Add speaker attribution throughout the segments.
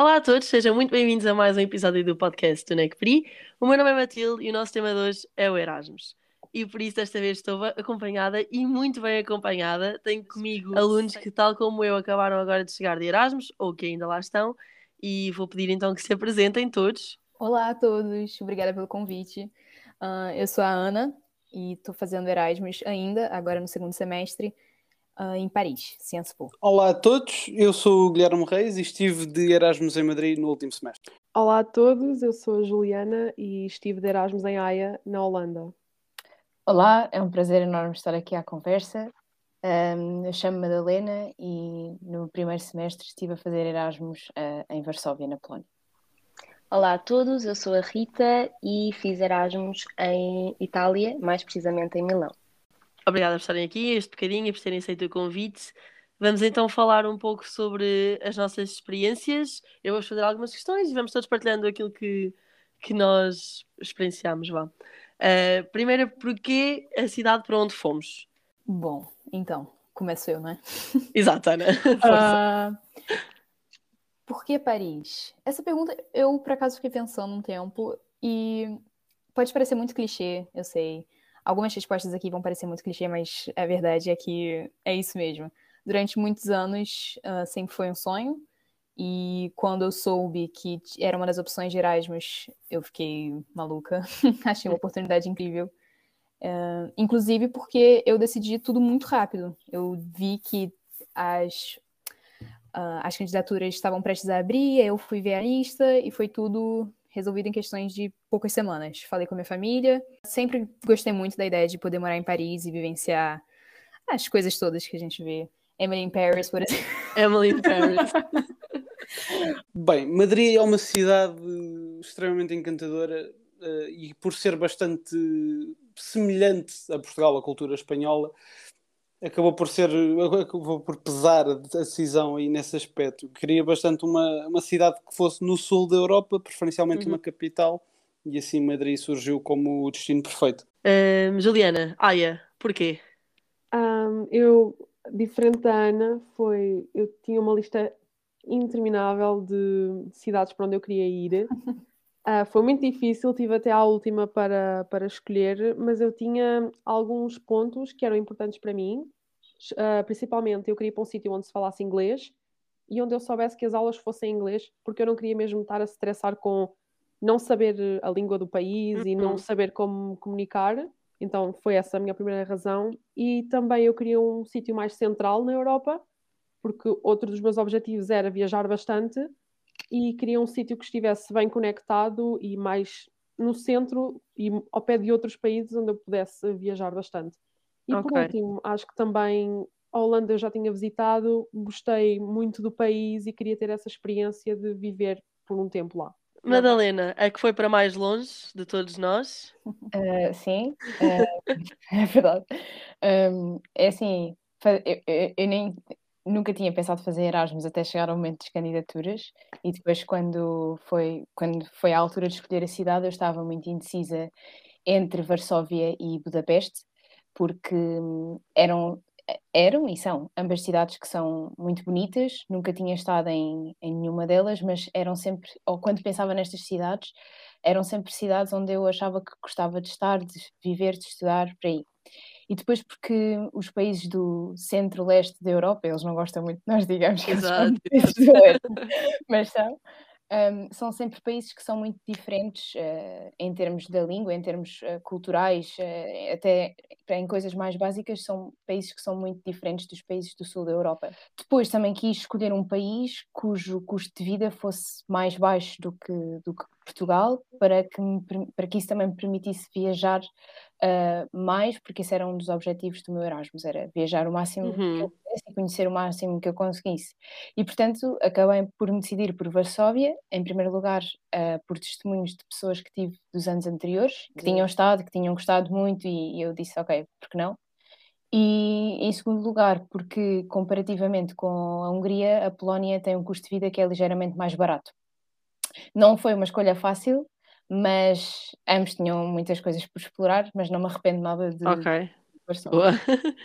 Speaker 1: Olá a todos, sejam muito bem-vindos a mais um episódio do podcast do NEC Free. O meu nome é Matilde e o nosso tema de hoje é o Erasmus. E por isso desta vez estou acompanhada e muito bem acompanhada. Tenho comigo alunos que, tal como eu, acabaram agora de chegar de Erasmus ou que ainda lá estão. E vou pedir então que se apresentem todos.
Speaker 2: Olá a todos, obrigada pelo convite. Uh, eu sou a Ana e estou fazendo Erasmus ainda, agora no segundo semestre uh, em Paris, Sciences Po.
Speaker 3: Olá a todos, eu sou o Guilherme Reis e estive de Erasmus em Madrid no último semestre.
Speaker 4: Olá a todos, eu sou a Juliana e estive de Erasmus em Haia, na Holanda.
Speaker 5: Olá, é um prazer enorme estar aqui à conversa. Um, eu chamo Madalena e no primeiro semestre estive a fazer Erasmus uh, em Varsóvia, na Polónia.
Speaker 6: Olá a todos, eu sou a Rita e fiz Erasmus em Itália, mais precisamente em Milão.
Speaker 1: Obrigada por estarem aqui este bocadinho e por terem aceito o convite. Vamos então falar um pouco sobre as nossas experiências. Eu vou fazer algumas questões e vamos todos partilhando aquilo que, que nós experienciamos. Vá. Uh, primeiro, porquê a cidade para onde fomos?
Speaker 2: Bom, então, começo eu, não é?
Speaker 1: Exato, Ana. Uh,
Speaker 2: por que Paris? Essa pergunta eu, por acaso, fiquei pensando um tempo e pode parecer muito clichê, eu sei. Algumas respostas aqui vão parecer muito clichê, mas a verdade é que é isso mesmo. Durante muitos anos, uh, sempre foi um sonho. E quando eu soube que era uma das opções de Erasmus, eu fiquei maluca. Achei uma oportunidade incrível. Uh, inclusive porque eu decidi tudo muito rápido. Eu vi que as, uh, as candidaturas estavam prestes a abrir, eu fui ver a lista e foi tudo resolvido em questões de poucas semanas. Falei com a minha família. Sempre gostei muito da ideia de poder morar em Paris e vivenciar as coisas todas que a gente vê. Emily in Paris, por exemplo.
Speaker 1: Emily in Paris.
Speaker 3: Bem, Madrid é uma cidade extremamente encantadora uh, e por ser bastante semelhante a Portugal, a cultura espanhola, acabou por ser acabou por pesar a decisão aí nesse aspecto. Queria bastante uma, uma cidade que fosse no sul da Europa, preferencialmente uhum. uma capital, e assim Madrid surgiu como o destino perfeito.
Speaker 1: Um, Juliana, Aya, porquê?
Speaker 4: Um, eu, diferente da Ana, foi eu tinha uma lista interminável de cidades para onde eu queria ir. Uh, foi muito difícil, tive até à última para, para escolher, mas eu tinha alguns pontos que eram importantes para mim. Uh, principalmente, eu queria ir para um sítio onde se falasse inglês e onde eu soubesse que as aulas fossem em inglês, porque eu não queria mesmo estar a se estressar com não saber a língua do país uhum. e não uhum. saber como comunicar. Então, foi essa a minha primeira razão. E também eu queria um sítio mais central na Europa, porque outro dos meus objetivos era viajar bastante e queria um sítio que estivesse bem conectado e mais no centro e ao pé de outros países onde eu pudesse viajar bastante. E okay. por último, acho que também a Holanda eu já tinha visitado, gostei muito do país e queria ter essa experiência de viver por um tempo lá.
Speaker 1: Madalena, é que foi para mais longe de todos nós?
Speaker 5: Uh, sim, uh, é verdade. Um, é assim, eu, eu, eu, nem nunca tinha pensado fazer Erasmus até chegar ao momento das candidaturas e depois quando foi, quando foi a altura de escolher a cidade eu estava muito indecisa entre Varsóvia e Budapeste porque hum, eram eram e são ambas cidades que são muito bonitas, nunca tinha estado em, em nenhuma delas, mas eram sempre, ou quando pensava nestas cidades, eram sempre cidades onde eu achava que gostava de estar, de viver, de estudar, por aí. E depois porque os países do centro-leste da Europa, eles não gostam muito nós digamos que
Speaker 1: Exato.
Speaker 5: mas são, um, são sempre países que são muito diferentes uh, em termos da língua, em termos uh, culturais, uh, até em coisas mais básicas, são países que são muito diferentes dos países do sul da Europa. Depois também quis escolher um país cujo custo de vida fosse mais baixo do que, do que Portugal, para que, me, para que isso também me permitisse viajar mais, porque esse era um dos objetivos do meu Erasmus, era viajar o máximo uhum. que eu pudesse e conhecer o máximo que eu conseguisse. E, portanto, acabei por me decidir por Varsóvia, em primeiro lugar, uh, por testemunhos de pessoas que tive dos anos anteriores, que tinham estado, que tinham gostado muito, e, e eu disse, ok, por que não? E em segundo lugar, porque comparativamente com a Hungria, a Polónia tem um custo de vida que é ligeiramente mais barato. Não foi uma escolha fácil, mas ambos tinham muitas coisas por explorar, mas não me arrependo nada de.
Speaker 1: Ok. Boa.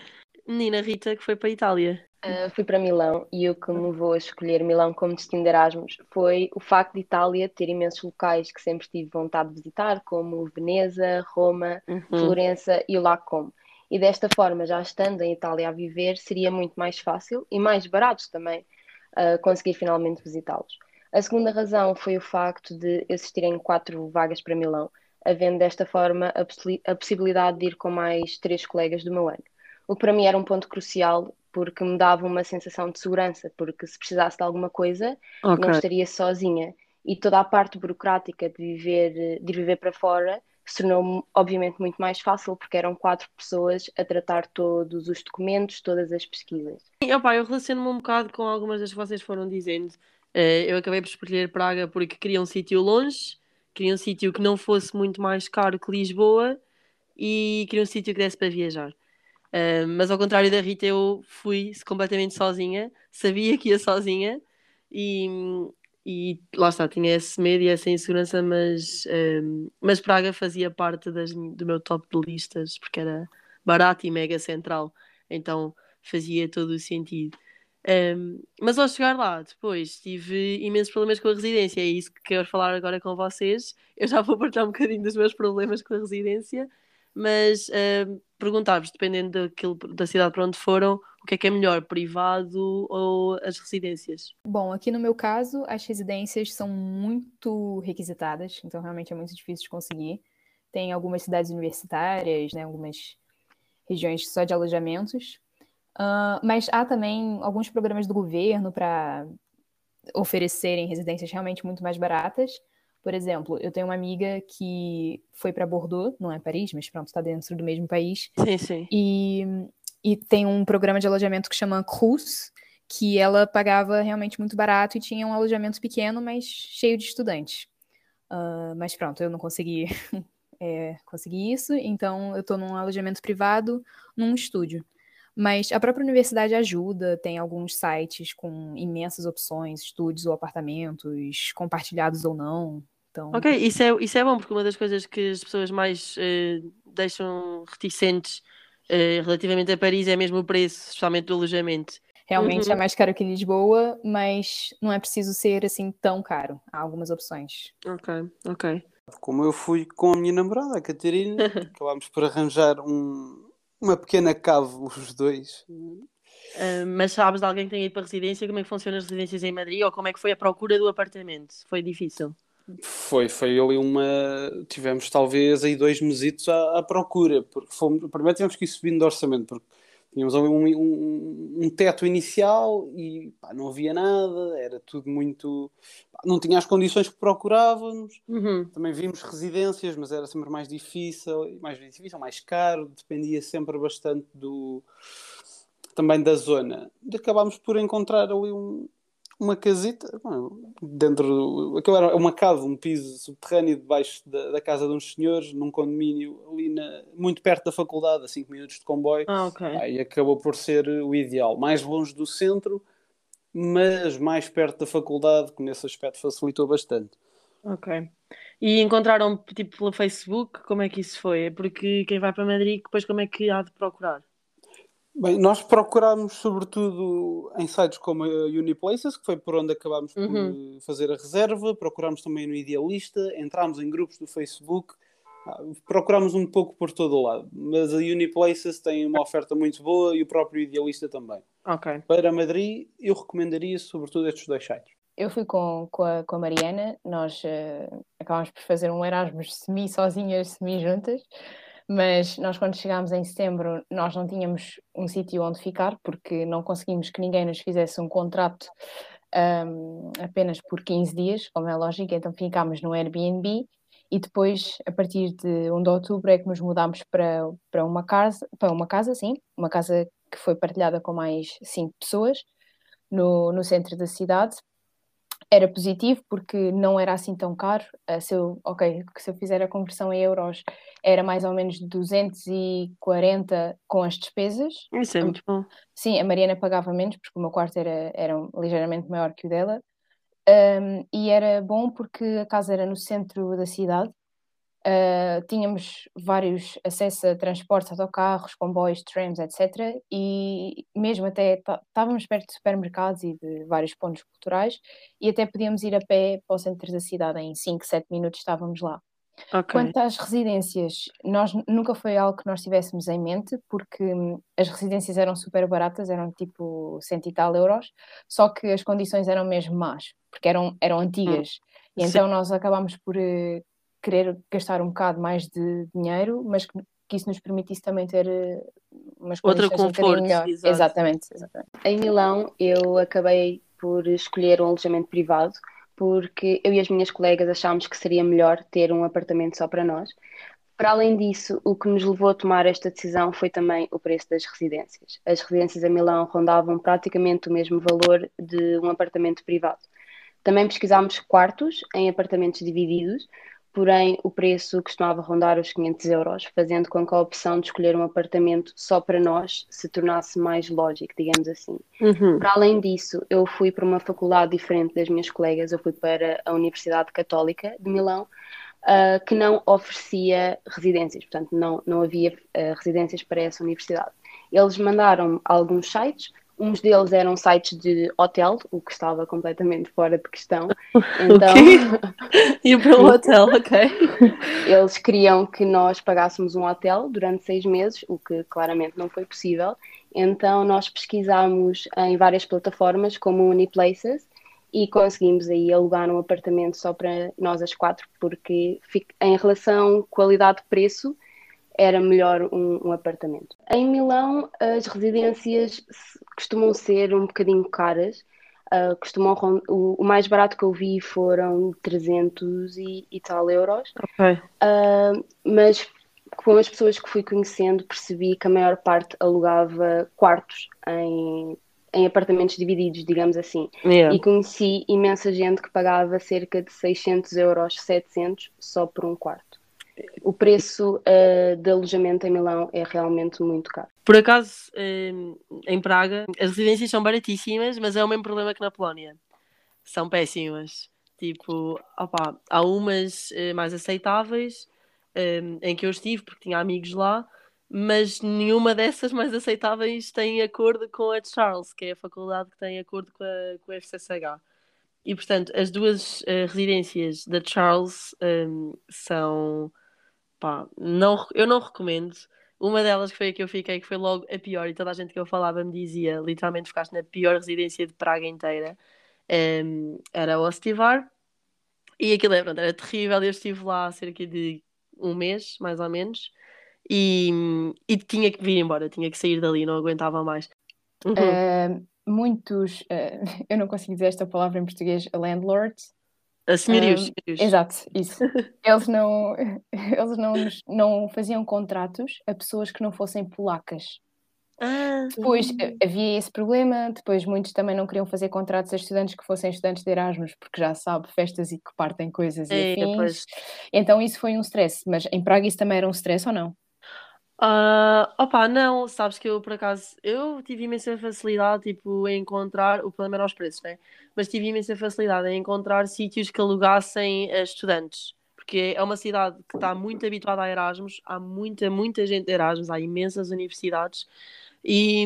Speaker 1: Menina Rita, que foi para a Itália.
Speaker 6: Uh, fui para Milão e o que me levou a escolher Milão como destino de Erasmus foi o facto de Itália ter imensos locais que sempre tive vontade de visitar, como Veneza, Roma, uhum. Florença e o Lago Como. E desta forma, já estando em Itália a viver, seria muito mais fácil e mais barato também uh, conseguir finalmente visitá-los. A segunda razão foi o facto de existirem quatro vagas para Milão, havendo desta forma a, possi a possibilidade de ir com mais três colegas do meu ano. O que para mim era um ponto crucial porque me dava uma sensação de segurança, porque se precisasse de alguma coisa, okay. não estaria sozinha. E toda a parte burocrática de viver, de viver para fora se tornou obviamente muito mais fácil porque eram quatro pessoas a tratar todos os documentos, todas as pesquisas.
Speaker 1: E, opa, eu relaciono-me um bocado com algumas das que vocês foram dizendo. Uh, eu acabei por escolher Praga porque queria um sítio longe, queria um sítio que não fosse muito mais caro que Lisboa e queria um sítio que desse para viajar. Uh, mas ao contrário da Rita, eu fui completamente sozinha, sabia que ia sozinha e, e lá está, tinha esse medo e essa insegurança, mas, um, mas Praga fazia parte das, do meu top de listas porque era barato e mega central, então fazia todo o sentido. Um, mas ao chegar lá, depois tive imensos problemas com a residência, é isso que quero falar agora com vocês. Eu já vou partilhar um bocadinho dos meus problemas com a residência, mas uh, perguntar-vos, dependendo daquilo, da cidade para onde foram, o que é que é melhor, privado ou as residências?
Speaker 2: Bom, aqui no meu caso, as residências são muito requisitadas, então realmente é muito difícil de conseguir. Tem algumas cidades universitárias, né, algumas regiões só de alojamentos, uh, mas há também alguns programas do governo para oferecerem residências realmente muito mais baratas. Por exemplo, eu tenho uma amiga que foi para Bordeaux, não é Paris, mas pronto, está dentro do mesmo país.
Speaker 1: Sim, sim.
Speaker 2: E, e tem um programa de alojamento que chama Cruz, que ela pagava realmente muito barato e tinha um alojamento pequeno, mas cheio de estudantes. Uh, mas pronto, eu não consegui é, conseguir isso, então eu estou num alojamento privado, num estúdio. Mas a própria universidade ajuda, tem alguns sites com imensas opções, estúdios ou apartamentos, compartilhados ou não. Então...
Speaker 1: Ok, isso é, isso é bom, porque uma das coisas que as pessoas mais uh, deixam reticentes uh, relativamente a Paris é mesmo o preço, especialmente do alojamento.
Speaker 2: Realmente uhum. é mais caro que Lisboa, mas não é preciso ser assim tão caro. Há algumas opções.
Speaker 1: Ok, ok.
Speaker 3: Como eu fui com a minha namorada, a Catarina, acabámos por arranjar um, uma pequena cave, os dois.
Speaker 1: Uh, mas sabes de alguém que tenha ido para a residência? Como é que funcionam as residências em Madrid? Ou como é que foi a procura do apartamento? Foi difícil?
Speaker 3: Foi, foi ali uma. Tivemos talvez aí dois mesitos à, à procura, porque fomos, primeiro tivemos que ir subindo de orçamento, porque tínhamos ali um, um, um teto inicial e pá, não havia nada, era tudo muito. Pá, não tinha as condições que procurávamos.
Speaker 1: Uhum.
Speaker 3: Também vimos residências, mas era sempre mais difícil, mais difícil, mais caro, dependia sempre bastante do. também da zona. E acabámos por encontrar ali um, uma casita, dentro. Aquilo era uma casa, um piso subterrâneo debaixo da, da, casa de uns senhores, num condomínio ali na, muito perto da faculdade, a 5 minutos de comboio.
Speaker 1: Ah, ok.
Speaker 3: Aí acabou por ser o ideal. Mais longe do centro, mas mais perto da faculdade, que nesse aspecto facilitou bastante.
Speaker 1: Ok. E encontraram tipo pelo Facebook? Como é que isso foi? É porque quem vai para Madrid, depois como é que há de procurar?
Speaker 3: Bem, nós procurámos sobretudo em sites como a Uniplaces, que foi por onde acabámos uhum. por fazer a reserva, procurámos também no Idealista, entrámos em grupos do Facebook, ah, procurámos um pouco por todo o lado, mas a Uniplaces tem uma oferta muito boa e o próprio Idealista também.
Speaker 1: Ok.
Speaker 3: Para Madrid, eu recomendaria sobretudo estes dois sites.
Speaker 5: Eu fui com, com, a, com a Mariana, nós uh, acabámos por fazer um Erasmus semi-sozinhas, semi-juntas, mas nós quando chegámos em setembro nós não tínhamos um sítio onde ficar porque não conseguimos que ninguém nos fizesse um contrato um, apenas por 15 dias, como é lógico, então ficámos no Airbnb e depois, a partir de 1 de outubro, é que nos mudámos para, para uma casa, para uma casa, sim, uma casa que foi partilhada com mais cinco pessoas no, no centro da cidade, era positivo porque não era assim tão caro. Uh, se eu, ok, se eu fizer a conversão em euros, era mais ou menos 240 com as despesas.
Speaker 1: Isso é muito bom.
Speaker 5: Sim, a Mariana pagava menos porque o meu quarto era, era ligeiramente maior que o dela. Um, e era bom porque a casa era no centro da cidade, Uh, tínhamos vários acessos a transportes, autocarros, comboios, trams, etc. E mesmo até estávamos perto de supermercados e de vários pontos culturais e até podíamos ir a pé para o centro da cidade em 5, 7 minutos estávamos lá. Okay. Quanto às residências, nós nunca foi algo que nós tivéssemos em mente, porque hum, as residências eram super baratas, eram tipo cento e tal euros, só que as condições eram mesmo más, porque eram, eram antigas. Hum. E então nós acabámos por uh, querer gastar um bocado mais de dinheiro, mas que, que isso nos permitisse também ter uh, umas
Speaker 1: Outro conforto, um melhor.
Speaker 5: Exatamente, exatamente.
Speaker 6: Em Milão eu acabei por escolher um alojamento privado, porque eu e as minhas colegas achámos que seria melhor ter um apartamento só para nós. Para além disso, o que nos levou a tomar esta decisão foi também o preço das residências. As residências em Milão rondavam praticamente o mesmo valor de um apartamento privado. Também pesquisámos quartos em apartamentos divididos, porém o preço costumava rondar os 500 euros, fazendo com que a opção de escolher um apartamento só para nós se tornasse mais lógico, digamos assim. Uhum. Para além disso, eu fui para uma faculdade diferente das minhas colegas, eu fui para a Universidade Católica de Milão, uh, que não oferecia residências, portanto não, não havia uh, residências para essa universidade. Eles mandaram alguns sites, Uns deles eram sites de hotel, o que estava completamente fora de questão. Então,
Speaker 1: e para um hotel, ok.
Speaker 6: Eles queriam que nós pagássemos um hotel durante seis meses, o que claramente não foi possível. Então nós pesquisámos em várias plataformas, como Uniplaces, e conseguimos aí alugar um apartamento só para nós as quatro, porque em relação qualidade-preço era melhor um, um, apartamento. Em Milão, as residências costumam ser um bocadinho caras. Uh, costumam, o, o, mais barato que eu vi foram 300 e, e tal euros.
Speaker 1: Okay.
Speaker 6: Uh, mas com as pessoas que fui conhecendo, percebi que a maior parte alugava quartos em, em apartamentos divididos, digamos assim. Yeah. E conheci imensa gente que pagava cerca de 600 euros, 700 só por um quarto o preço uh, de alojamento em Milão é realmente muito caro.
Speaker 1: Por acaso, em Praga, as residências são baratíssimas, mas é o mesmo problema que na Polónia. São péssimas. Tipo, opa, há umas uh, mais aceitáveis em que eu estive, porque tinha amigos lá, mas nenhuma dessas mais aceitáveis tem acordo com a Charles, que é a faculdade que tem acordo com a, com FCSH. E, portanto, as duas uh, residências da Charles um, são pá, não, eu não recomendo. Uma delas que foi a que eu fiquei, que foi logo a pior, e toda a gente que eu falava me dizia, literalmente ficaste na pior residência de Praga inteira, um, era o Ostivar. E aquilo é, pronto, era terrível. Eu estive lá cerca de um mês, mais ou menos, e, e tinha que vir embora, tinha que sair dali, não aguentava mais.
Speaker 5: Uhum. Uh, muitos, uh, eu não consigo dizer esta palavra em português, landlords,
Speaker 1: a senhorios, um,
Speaker 5: Exato, isso. Eles não, eles não, não faziam contratos a pessoas que não fossem polacas.
Speaker 1: Ah,
Speaker 5: depois sim. havia esse problema, depois muitos também não queriam fazer contratos a estudantes que fossem estudantes de Erasmus, porque já sabe, festas e que partem coisas e afins. Então isso foi um stress, mas em Praga isso também era um stress ou não?
Speaker 1: Uh, opa, não, sabes que eu por acaso eu tive imensa facilidade tipo, em encontrar, o problema era os preços, né? Mas tive imensa facilidade em encontrar sítios que alugassem a estudantes, porque é uma cidade que está muito habituada a Erasmus, há muita, muita gente de Erasmus, há imensas universidades e,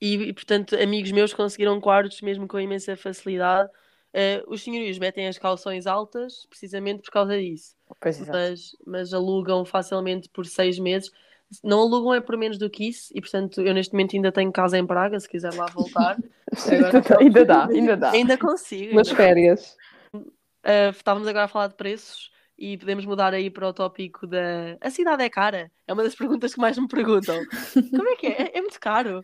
Speaker 1: e, portanto amigos meus conseguiram quartos mesmo com imensa facilidade. Uh, os senhorios metem as calções altas precisamente por causa disso, mas, mas alugam facilmente por seis meses não alugam é por menos do que isso e portanto eu neste momento ainda tenho casa em Praga se quiser lá voltar.
Speaker 4: Agora, ainda dá, ainda dá.
Speaker 1: Ainda consigo
Speaker 4: nas
Speaker 1: ainda
Speaker 4: férias.
Speaker 1: Uh, estávamos agora a falar de preços e podemos mudar aí para o tópico da a cidade é cara? É uma das perguntas que mais me perguntam. Como é que é? É, é muito caro.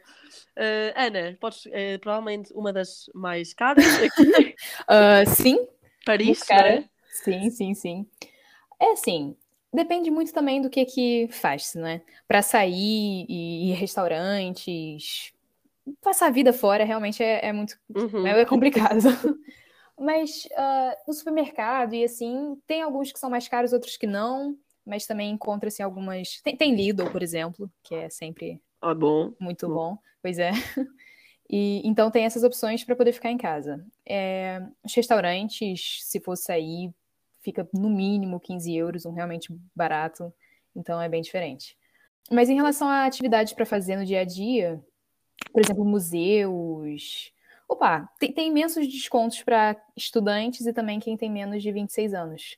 Speaker 1: Uh, Ana, podes, uh, provavelmente uma das mais caras aqui.
Speaker 2: sim.
Speaker 1: Paris,
Speaker 2: cara. Né? sim, sim, sim. É assim, depende muito também do que que faz, né? Para sair e ir restaurantes, passar a vida fora realmente é, é muito uhum. é complicado. mas uh, no supermercado e assim, tem alguns que são mais caros, outros que não, mas também encontra-se algumas. Tem, tem Lidl, por exemplo, que é sempre
Speaker 1: ah, bom.
Speaker 2: muito bom. bom. Pois é. E, então tem essas opções para poder ficar em casa. É, os restaurantes, se for sair, fica no mínimo 15 euros, um realmente barato, então é bem diferente. Mas em relação a atividades para fazer no dia a dia, por exemplo, museus. Opa, tem, tem imensos descontos para estudantes e também quem tem menos de 26 anos.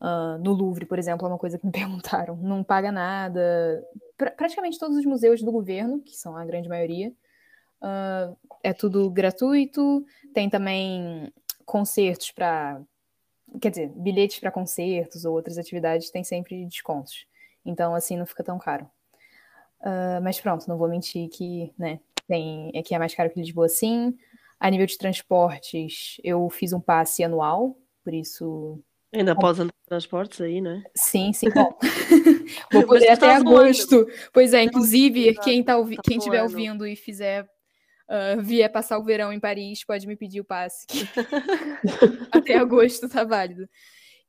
Speaker 2: Uh, no Louvre, por exemplo, é uma coisa que me perguntaram. Não paga nada. Pra, praticamente todos os museus do governo, que são a grande maioria, uh, é tudo gratuito. Tem também concertos para. Quer dizer, bilhetes para concertos ou outras atividades tem sempre descontos. Então, assim, não fica tão caro. Uh, mas pronto, não vou mentir que, né, tem, aqui é mais caro que Lisboa, sim. A nível de transportes, eu fiz um passe anual, por isso.
Speaker 1: Ainda pode andar transportes aí, né?
Speaker 2: Sim, sim. Bom, vou poder até agosto. Pois é, inclusive, quem, tá ouvi... quem estiver ouvindo e fizer uh, vier passar o verão em Paris, pode me pedir o passe. até agosto tá válido.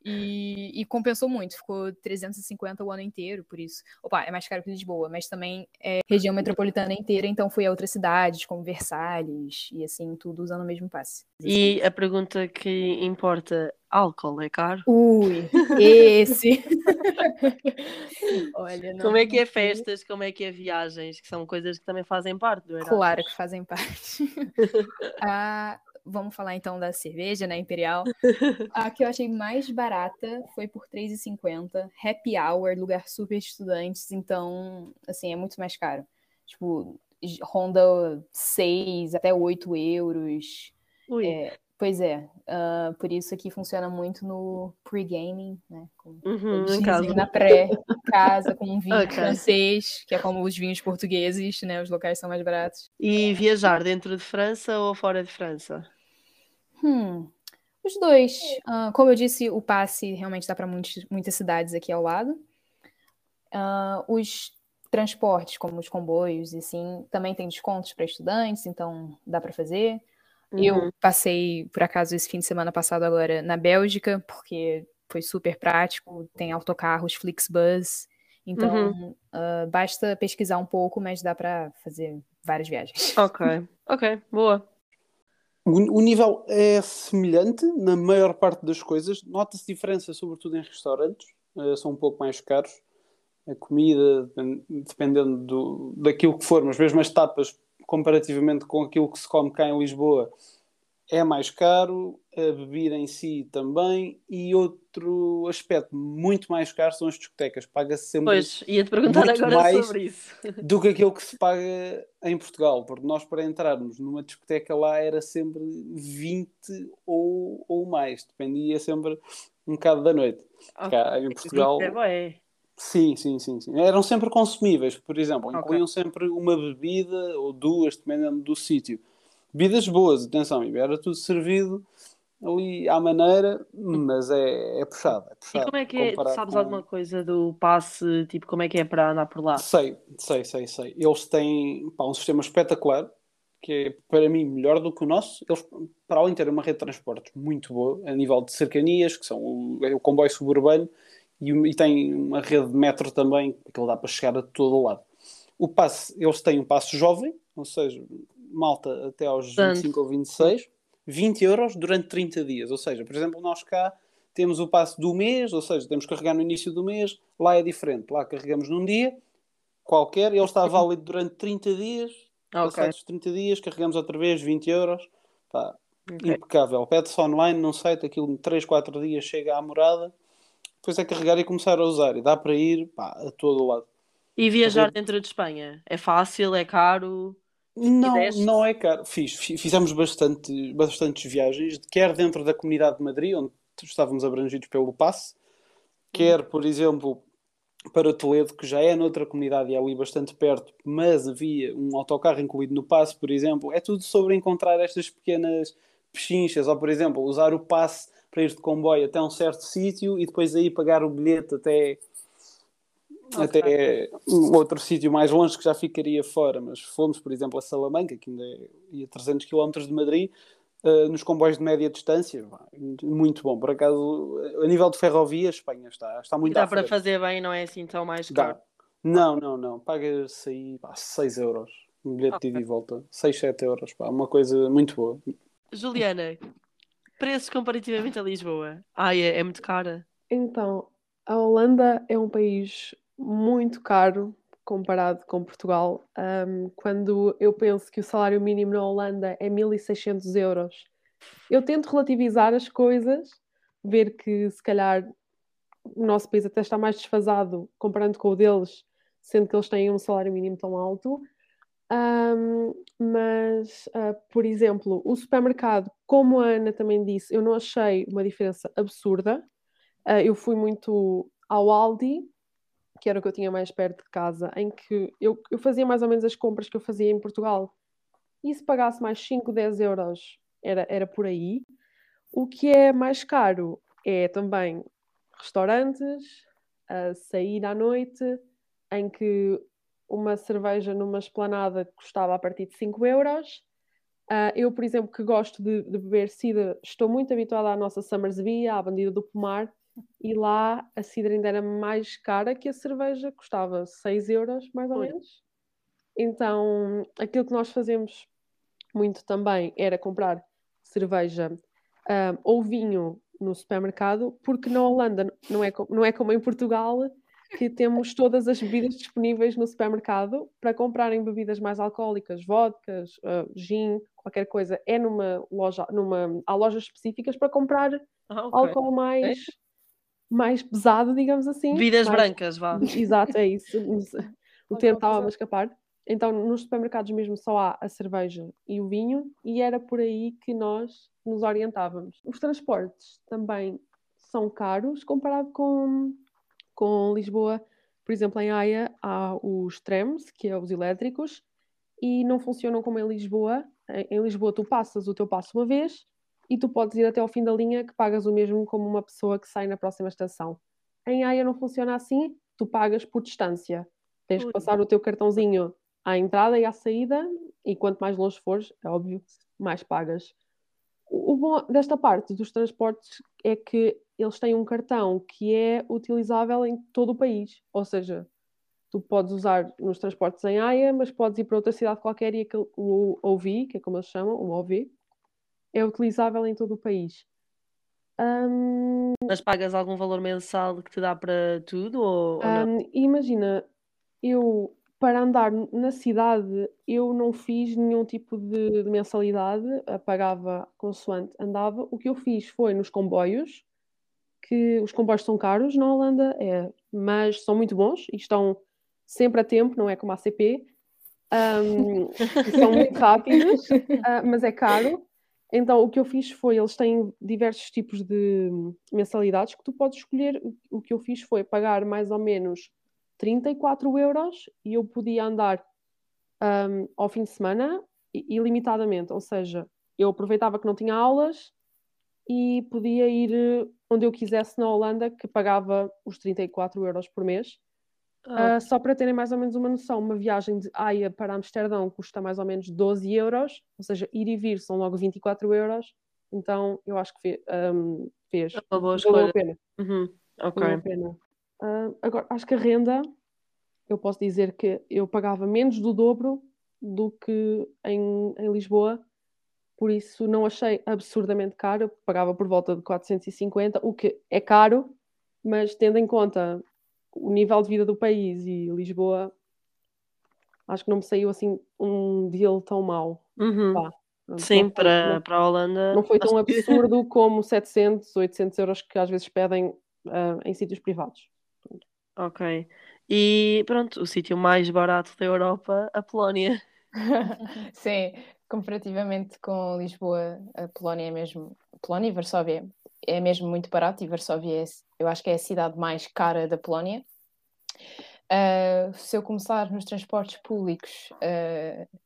Speaker 2: E, e, compensou muito, ficou 350 o ano inteiro, por isso. Opa, é mais caro que Lisboa, mas também é região metropolitana inteira, então fui a outras cidades, como Versalhes, e assim, tudo usando o mesmo passe.
Speaker 1: E a pergunta que importa, álcool é caro?
Speaker 2: Ui, esse!
Speaker 1: Olha, não, como é que é festas, como é que é viagens, que são coisas que também fazem parte do Erasmus?
Speaker 2: Claro que fazem parte. ah, vamos falar então da cerveja, né, Imperial. A que eu achei mais barata foi por R$3,50. Happy Hour, lugar super estudantes, então, assim, é muito mais caro. Tipo, ronda 6 até 8 euros. É, pois é, uh, por isso aqui funciona muito no pre-gaming, né? Com,
Speaker 1: uhum,
Speaker 2: na pré-casa, com um vinho okay. francês, que é como os vinhos portugueses, né? Os locais são mais baratos.
Speaker 1: E viajar dentro de França ou fora de França?
Speaker 2: Hum, os dois. Uh, como eu disse, o passe realmente dá para muitas cidades aqui ao lado. Uh, os transportes, como os comboios e assim, também tem descontos para estudantes, então dá para fazer. Uhum. Eu passei, por acaso, esse fim de semana passado agora na Bélgica, porque foi super prático, tem autocarros, Flixbus. Então, uhum. uh, basta pesquisar um pouco, mas dá para fazer várias viagens.
Speaker 1: Ok, ok, boa.
Speaker 3: O, nível é semelhante na maior parte das coisas. Nota-se diferença, sobretudo em restaurantes, uh, são um pouco mais caros. A comida, dependendo do, daquilo que for, mas mesmo as tapas, comparativamente com aquilo que se come cá em Lisboa, é mais caro, a bebida em si também, e outro aspecto muito mais caro são as discotecas. Paga-se sempre.
Speaker 1: Pois, ia-te perguntar agora
Speaker 3: mais
Speaker 1: sobre isso.
Speaker 3: Do que aquilo que se paga em Portugal, porque nós, para entrarmos numa discoteca lá, era sempre 20 ou, ou mais, dependia sempre um bocado da noite. Okay. Cá em Portugal.
Speaker 1: É
Speaker 3: Sim, sim, sim, sim. Eram sempre consumíveis, por exemplo, incluíam okay. sempre uma bebida ou duas, dependendo do sítio bebidas boas, atenção, era tudo servido ali à maneira, mas é, é puxado, é puxado.
Speaker 1: E como é que é? Sabes com... alguma coisa do passe, tipo, como é que é para andar por lá?
Speaker 3: Sei, sei, sei, sei. Eles têm pá, um sistema espetacular, que é para mim melhor do que o nosso. Eles, para além de ter uma rede de transportes muito boa, a nível de cercanias, que são o, é o comboio suburbano, e, e tem uma rede de metro também, que ele dá para chegar a todo lado. O passe, eles têm um passe jovem, ou seja, malta até aos Tanto. 25 ou 26, 20 euros durante 30 dias. Ou seja, por exemplo, nós cá temos o passo do mês, ou seja, temos que carregar no início do mês, lá é diferente. Lá carregamos num dia qualquer, ele está válido durante 30 dias, okay. passados 30 dias, carregamos outra vez 20 euros. Pá, okay. Impecável. Pede-se online num site, aquilo 3, 4 dias chega à morada, depois é carregar e começar a usar. E dá para ir pá, a todo lado.
Speaker 1: E viajar dentro de Espanha? É fácil? É caro?
Speaker 3: Não, não é caro. Fiz, fizemos bastante, bastantes viagens, quer dentro da comunidade de Madrid, onde estávamos abrangidos pelo passe, quer, por exemplo, para Toledo, que já é noutra comunidade e é ali bastante perto, mas havia um autocarro incluído no passe, por exemplo. É tudo sobre encontrar estas pequenas pechinchas, ou, por exemplo, usar o passe para ir de comboio até um certo sítio e depois aí pagar o bilhete até Okay. Até um outro sítio mais longe que já ficaria fora, mas fomos, por exemplo, a Salamanca, que ainda é a 300 km de Madrid, uh, nos comboios de média distância. Muito bom. Por acaso, a nível de ferrovia, a Espanha está, está muito
Speaker 1: Dá para fazer bem, não é assim tão mais caro? Dá.
Speaker 3: Não, não, não. Pagas aí pá, 6 euros. Um bilhete okay. de ida e volta. 6, 7 euros. Pá, uma coisa muito boa.
Speaker 1: Juliana, preços comparativamente a Lisboa? Ai, é, é muito cara.
Speaker 4: Então, a Holanda é um país muito caro comparado com Portugal. Um, quando eu penso que o salário mínimo na Holanda é 1600 euros, eu tento relativizar as coisas, ver que se calhar o nosso país até está mais desfasado comparando com o deles, sendo que eles têm um salário mínimo tão alto. Um, mas, uh, por exemplo, o supermercado, como a Ana também disse, eu não achei uma diferença absurda. Uh, eu fui muito ao Aldi, que era o que eu tinha mais perto de casa, em que eu, eu fazia mais ou menos as compras que eu fazia em Portugal. E se pagasse mais 5, 10 euros, era, era por aí. O que é mais caro é também restaurantes, uh, sair à noite, em que uma cerveja numa esplanada custava a partir de 5 euros. Uh, eu, por exemplo, que gosto de, de, beber cidra, estou muito habituada à nossa Summersby, à Bandida do Pomar, e lá a cidra ainda era mais cara que a cerveja, custava 6 euros, mais ou Oi. menos. Então, aquilo que nós fazemos muito também era comprar cerveja um, ou vinho no supermercado, porque na Holanda não é, não é como em Portugal, que temos todas as bebidas disponíveis no supermercado para comprarem bebidas mais alcoólicas, vodkas, uh, gin, qualquer coisa, é numa loja, numa, há lojas específicas para comprar ah, okay. álcool mais, é? mais pesado, digamos assim.
Speaker 1: Bebidas
Speaker 4: mais...
Speaker 1: brancas, vá.
Speaker 4: Exato, é isso. O tempo estava a escapar. Então, nos supermercados mesmo só há a cerveja e o vinho, e era por aí que nós nos orientávamos. Os transportes também são caros comparado com, com Lisboa. Por exemplo, em Haia há os trams, que é os elétricos, e não funcionam como em Lisboa. Em Lisboa tu passas o teu passo uma vez e tu podes ir até ao fim da linha que pagas o mesmo como uma pessoa que sai na próxima estação. Em Haia não funciona assim, tu pagas por distância. Tens que passar o teu cartãozinho à entrada e à saída, e quanto mais longe fores, é óbvio, mais pagas. O bom desta parte dos transportes é que eles têm um cartão que é utilizável em todo o país, ou seja, tu podes usar nos transportes em Haia, mas podes ir para outra cidade qualquer e aquele, o OV, que é como eles chamam, o OV, é utilizável em todo o país. Um...
Speaker 1: Mas pagas algum valor mensal que te dá para tudo? Ou, ou
Speaker 4: um, imagina, eu para andar na cidade eu não fiz nenhum tipo de, de mensalidade, pagava consoante andava. O que eu fiz foi nos comboios, que os comboios são caros na Holanda, é, mas são muito bons e estão sempre a tempo, não é como a CP. Um, são muito rápidos, uh, mas é caro. Então, o que eu fiz foi, eles têm diversos tipos de mensalidades que tu podes escolher. O que eu fiz foi pagar mais ou menos 34 euros e eu podia andar um, ao fim de semana ilimitadamente, ou seja, eu aproveitava que não tinha aulas e podia ir onde eu quisesse na Holanda, que pagava os 34 euros por mês. Uh, só para terem mais ou menos uma noção, uma viagem de Haia para Amsterdão custa mais ou menos 12 euros, ou seja, ir e vir são logo 24 euros. Então eu acho que fez. Um, fez.
Speaker 1: É uma boa escolha.
Speaker 4: Valeu a pena.
Speaker 1: Uhum. Ok.
Speaker 4: Valeu a pena. Uh, agora, acho que a renda, eu posso dizer que eu pagava menos do dobro do que em, em Lisboa, por isso não achei absurdamente caro. Pagava por volta de 450, o que é caro, mas tendo em conta o nível de vida do país e Lisboa, acho que não me saiu assim um deal tão mau.
Speaker 1: Uhum. Sim, para, para a Holanda.
Speaker 4: Não foi tão absurdo como 700, 800 euros que às vezes pedem uh, em sítios privados.
Speaker 1: Ok. E pronto, o sítio mais barato da Europa, a Polónia.
Speaker 5: Sim, comparativamente com Lisboa, a Polónia é mesmo. Polónia e Varsóvia é mesmo muito barato e Varsóvia é, eu acho que é a cidade mais cara da Polónia. Uh, se eu começar nos transportes públicos, uh,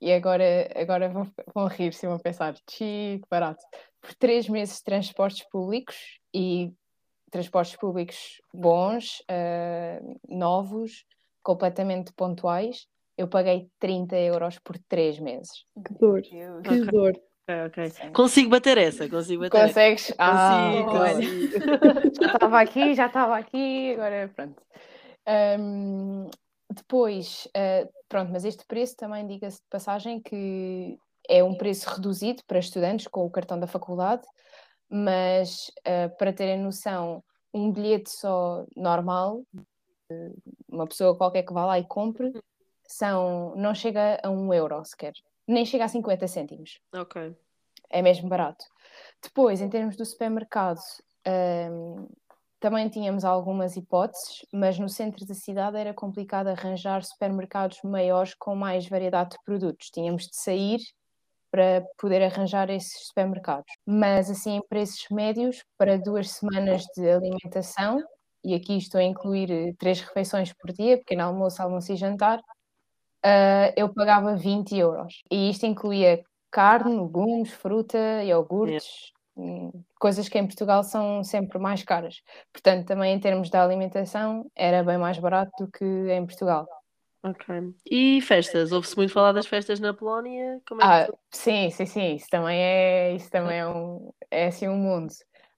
Speaker 5: e agora, agora vão, vão rir-se e vão pensar, que barato. Por três meses de transportes públicos e transportes públicos bons, uh, novos, completamente pontuais, eu paguei 30 euros por 3 meses.
Speaker 4: Que dor, que okay. dor.
Speaker 1: Okay, okay. Consigo bater essa, consigo bater
Speaker 5: Consegues?
Speaker 1: Essa. Ah, consigo,
Speaker 5: já estava aqui, já estava aqui, agora pronto. Um, depois, uh, pronto, mas este preço também diga-se de passagem que é um preço reduzido para estudantes com o cartão da faculdade, mas uh, para terem noção, um bilhete só normal, uma pessoa qualquer que vá lá e compre, são, não chega a um euro sequer, nem chega a 50 cêntimos.
Speaker 1: Ok.
Speaker 5: É mesmo barato. Depois, em termos do supermercado, um, também tínhamos algumas hipóteses, mas no centro da cidade era complicado arranjar supermercados maiores com mais variedade de produtos. Tínhamos de sair para poder arranjar esses supermercados. Mas assim, em preços médios, para duas semanas de alimentação, e aqui estou a incluir eh, três refeições por dia, pequeno almoço, almoço e jantar, uh, eu pagava 20 euros. E isto incluía carne, legumes, fruta, iogurtes, yeah. coisas que em Portugal são sempre mais caras. Portanto, também em termos de alimentação, era bem mais barato do que em Portugal.
Speaker 1: Ok. E festas? Ouve-se muito falar das festas na Polónia?
Speaker 5: Como é ah, sim, sim, sim. Isso também é, isso também é, um, é assim um mundo.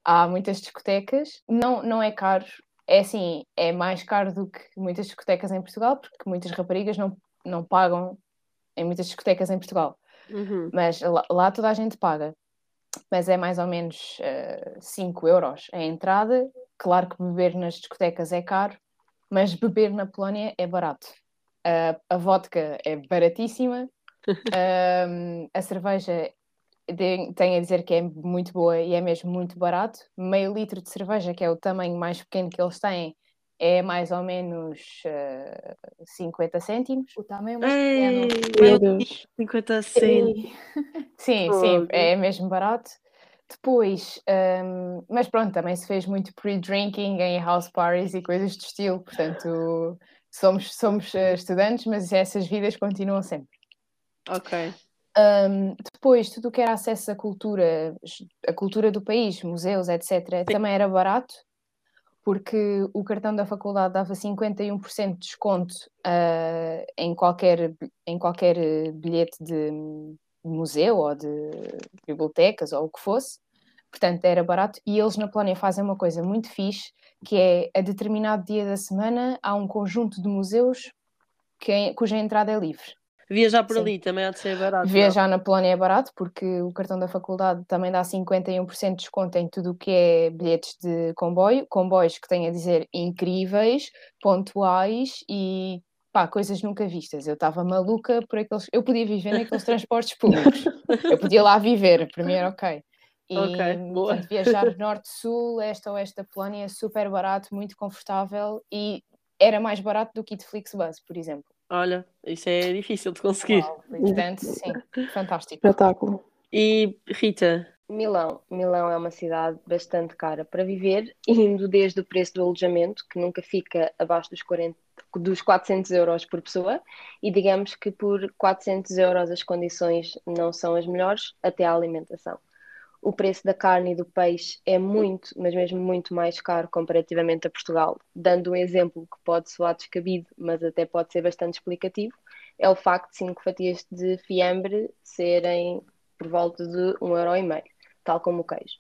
Speaker 5: Há muitas discotecas, não, não é caro. É assim, é mais caro do que muitas discotecas em Portugal, porque muitas raparigas não, não pagam em muitas discotecas em Portugal.
Speaker 1: Uhum.
Speaker 5: Mas lá, lá, toda a gente paga. Mas é mais ou menos uh, 5 euros a entrada. Claro que beber nas discotecas é caro, mas beber na Polónia é barato. Uh, a vodka é baratíssima, uh, a cerveja tenho a dizer que é muito boa e é mesmo muito barato. Meio litro de cerveja, que é o tamanho mais pequeno que eles têm, é mais ou menos uh, ah, 50 cêntimos.
Speaker 2: O tamanho mais pequeno.
Speaker 1: 50 cêntimos.
Speaker 5: Sim, sim, é mesmo barato. Depois, um, mas pronto, também se fez muito pre-drinking em house parties e coisas de estilo, portanto somos, somos uh, estudantes, mas essas vidas continuam sempre.
Speaker 1: Ok.
Speaker 5: Um, depois, tudo o que era acesso à cultura, a cultura do país, museus, etc., Sim. também era barato, porque o cartão da faculdade dava 51% de desconto uh, em, qualquer, em qualquer bilhete de museu ou de bibliotecas ou o que fosse. Portanto, era barato. E eles na Polónia fazem uma coisa muito fixe, que é a determinado dia da semana há um conjunto de museus que, é, cuja entrada é livre.
Speaker 1: Viajar por Sim. ali também há de ser barato.
Speaker 5: Viajar não? na Polónia é barato porque o cartão da faculdade também dá 51% de desconto em tudo o que é bilhetes de comboio, comboios que têm a dizer incríveis, pontuais e pá, coisas nunca vistas. Eu estava maluca por aqueles. Eu podia viver naqueles transportes públicos. Eu podia lá viver, primeiro, ok. E
Speaker 1: okay,
Speaker 5: portanto, viajar norte-sul, este oeste da Polónia é super barato, muito confortável e era mais barato do que de Flixbus, por exemplo.
Speaker 1: Olha, isso é difícil de conseguir. Uau,
Speaker 5: portanto, sim, fantástico.
Speaker 4: Espetáculo.
Speaker 1: E Rita?
Speaker 6: Milão. Milão é uma cidade bastante cara para viver, indo desde o preço do alojamento, que nunca fica abaixo dos, 40, dos 400 euros por pessoa, e digamos que por 400 euros as condições não são as melhores, até a alimentação o preço da carne e do peixe é muito, mas mesmo muito mais caro comparativamente a Portugal. Dando um exemplo que pode soar descabido, mas até pode ser bastante explicativo, é o facto de 5 fatias de fiambre serem por volta de 1,5€, tal como o queijo.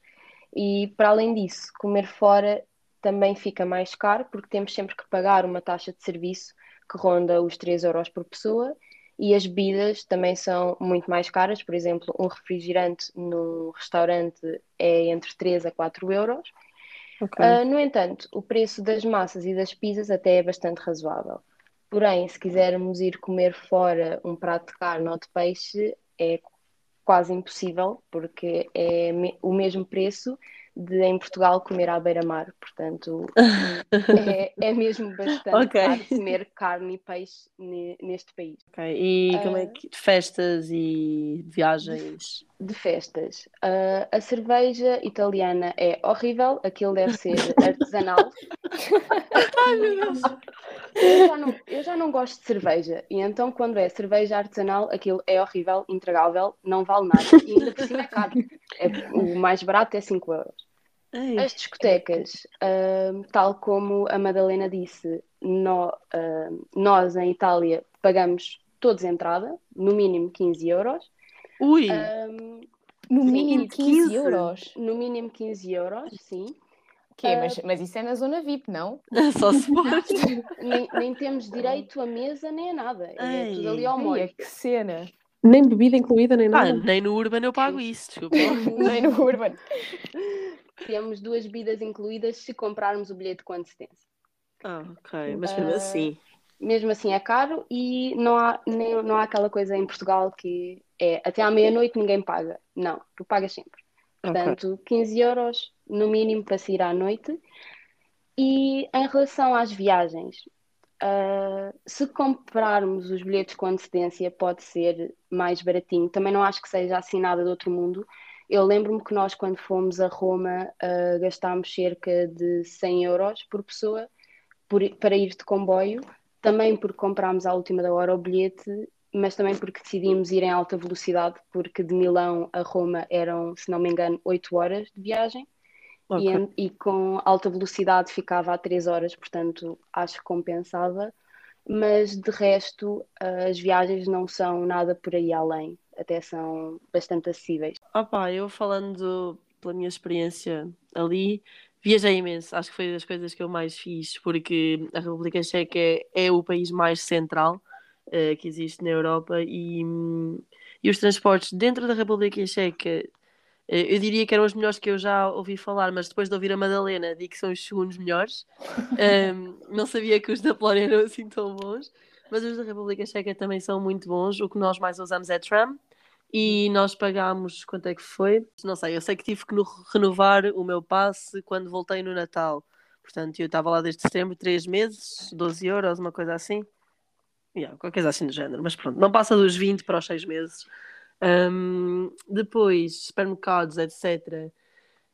Speaker 6: E para além disso, comer fora também fica mais caro, porque temos sempre que pagar uma taxa de serviço que ronda os 3 euros por pessoa e as bebidas também são muito mais caras. Por exemplo, um refrigerante num restaurante é entre 3 a 4 euros. Okay. Uh, no entanto, o preço das massas e das pizzas até é bastante razoável. Porém, se quisermos ir comer fora um prato de carne ou de peixe, é quase impossível, porque é o mesmo preço de em Portugal comer à beira-mar, portanto é, é mesmo bastante okay. caro comer carne e peixe neste país.
Speaker 1: Okay. E como é que festas e viagens?
Speaker 6: De festas. Uh, a cerveja italiana é horrível, aquilo deve ser artesanal.
Speaker 1: Ai meu Deus!
Speaker 6: Eu já, não, eu já não gosto de cerveja, e então quando é cerveja artesanal, aquilo é horrível, intragável, não vale nada, e ainda por cima é caro. É, o mais barato é 5 euros. As discotecas, uh, tal como a Madalena disse, no, uh, nós em Itália pagamos todos entrada, no mínimo 15 euros.
Speaker 1: Ui!
Speaker 5: no sim, mínimo 15, 15, euros?
Speaker 6: No mínimo 15 euros, sim.
Speaker 5: Que, uh, mas, mas isso é na zona VIP, não?
Speaker 1: Só se pode.
Speaker 6: nem, nem, temos direito a mesa nem a nada. É tudo ali ao molho.
Speaker 5: que cena!
Speaker 4: Nem bebida incluída, nem
Speaker 1: Ah,
Speaker 4: nada.
Speaker 1: nem no Urban eu pago isso, desculpa.
Speaker 5: Nem no Urban.
Speaker 6: Temos duas bebidas incluídas se comprarmos o bilhete com antecedência.
Speaker 1: Ah, ok, mas mesmo
Speaker 6: Ah,
Speaker 1: assim.
Speaker 6: Mesmo assim é caro e não há, nem, não há aquela coisa em Portugal que é até à meia-noite ninguém paga. Não, tu pagas sempre. Portanto, 15 euros no mínimo para sair à noite. E em relação às viagens, ah, se comprarmos os bilhetes com antecedência, pode ser mais baratinho. Também não acho que seja assim nada do outro mundo. Eu lembro-me que nós, quando fomos a Roma, ah, gastámos cerca de 100 euros por pessoa por- para ir de comboio. Também porque comprámos à última da hora o bilhete, mas também porque decidimos ir em alta velocidade, porque de Milão a Roma eram, se não me engano, 8 horas de viagem. E,
Speaker 1: Ok.
Speaker 6: en- e com alta velocidade ficava a 3 horas, portanto acho que compensava. Mas de resto, as viagens não são nada por aí além, até são bastante acessíveis.
Speaker 1: Pá, eu falando pela minha experiência ali, viajei imenso. Acho que foi das coisas que eu mais fiz, porque a República Checa é, é o país mais central eh, que existe na Europa e, e os transportes dentro da República Checa, eh, eu diria que eram os melhores que eu já ouvi falar, mas depois de ouvir a Madalena, digo que são os segundos melhores. Hum, não sabia que os da Polónia eram assim tão bons, mas os da República Checa também são muito bons. O que nós mais usamos é tram. E nós pagámos, quanto é que foi? Não sei, eu sei que tive que no- renovar o meu passe quando voltei no Natal. Portanto, eu estava lá desde setembro, três meses, 12 euros, uma coisa assim. Yeah, qualquer coisa assim do género, mas pronto, não passa dos 20 para os 6 meses. Hum, depois, supermercados, etc.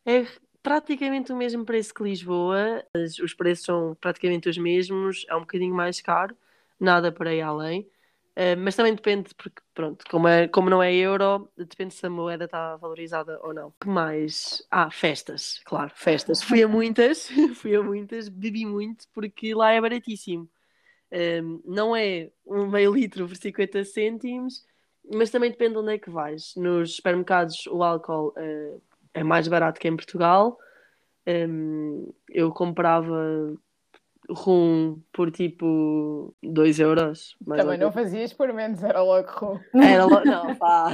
Speaker 1: É praticamente o mesmo preço que Lisboa, os preços são praticamente os mesmos, é um bocadinho mais caro, nada para aí além. Uh, mas também depende, porque pronto, como, é, como não é euro, depende se a moeda está valorizada ou não. Que mais? Ah, festas, claro, festas. Fui a muitas, fui a muitas, bebi muito, porque lá é baratíssimo. Um, não é um meio litro por 50 cêntimos, mas também depende de onde é que vais. Nos supermercados o álcool uh, é mais barato que em Portugal. Um, eu comprava rum por tipo 2 euros.
Speaker 5: Também não fazias por menos, era logo rum.
Speaker 1: Era lo... Não, pá.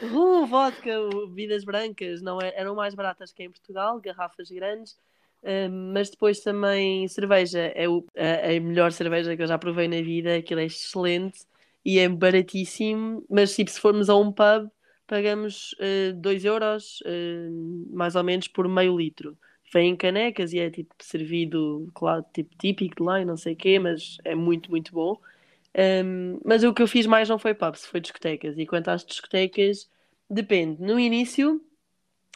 Speaker 1: rum, vodka, bebidas brancas não é- eram mais baratas que em Portugal, garrafas grandes. Um, mas depois também cerveja é o- a, a melhor cerveja que eu já provei na vida, aquilo é excelente e é baratíssimo. Mas tipo, se formos a um pub, pagamos 2 euros, eh, mais ou menos, por meio litro. Vem em canecas e é tipo servido, claro, tipo típico de lá e não sei o quê, mas é muito, muito bom. Um, mas o que eu fiz mais não foi pubs, foi discotecas. E quanto às discotecas, depende. No início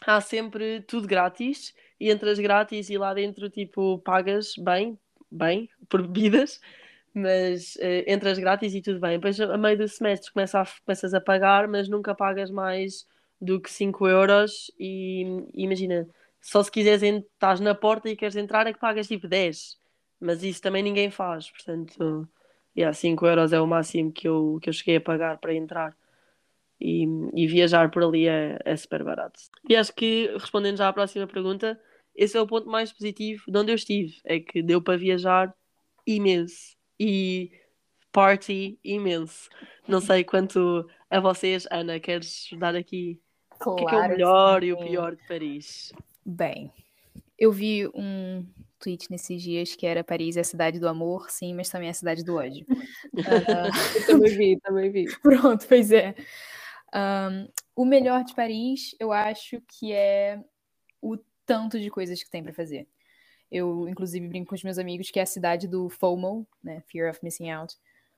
Speaker 1: há sempre tudo grátis e entras grátis e lá dentro tipo pagas bem, bem, por bebidas, mas eh, entras grátis e tudo bem. Depois a meio do semestre começa a- começas a pagar, mas nunca pagas mais do que 5 euros e imagina, só se quiseres estás na porta e queres entrar é que pagas tipo 10, mas isso também ninguém faz, portanto, yeah, 5 euros é o máximo que eu, que eu cheguei a pagar para entrar. E, e viajar por ali é, é super barato. E acho que, respondendo já à próxima pergunta, esse é o ponto mais positivo de onde eu estive. É que deu para viajar imenso. E party imenso. Não sei quanto a vocês, Ana, queres dar aqui o que é, que é o
Speaker 2: Claro,
Speaker 1: melhor e o
Speaker 2: sim.
Speaker 1: pior de Paris?
Speaker 2: Bem, eu vi um tweet nesses dias que era Paris é a cidade do amor, sim, mas também é a cidade do ódio. Ah,
Speaker 4: Eu também vi, também vi.
Speaker 2: Pronto, pois é. Ahn, o melhor de Paris, eu acho que é o tanto de coisas que tem para fazer. Eu, inclusive, brinco com os meus amigos que é a cidade do FOMO, né? Fear of Missing Out,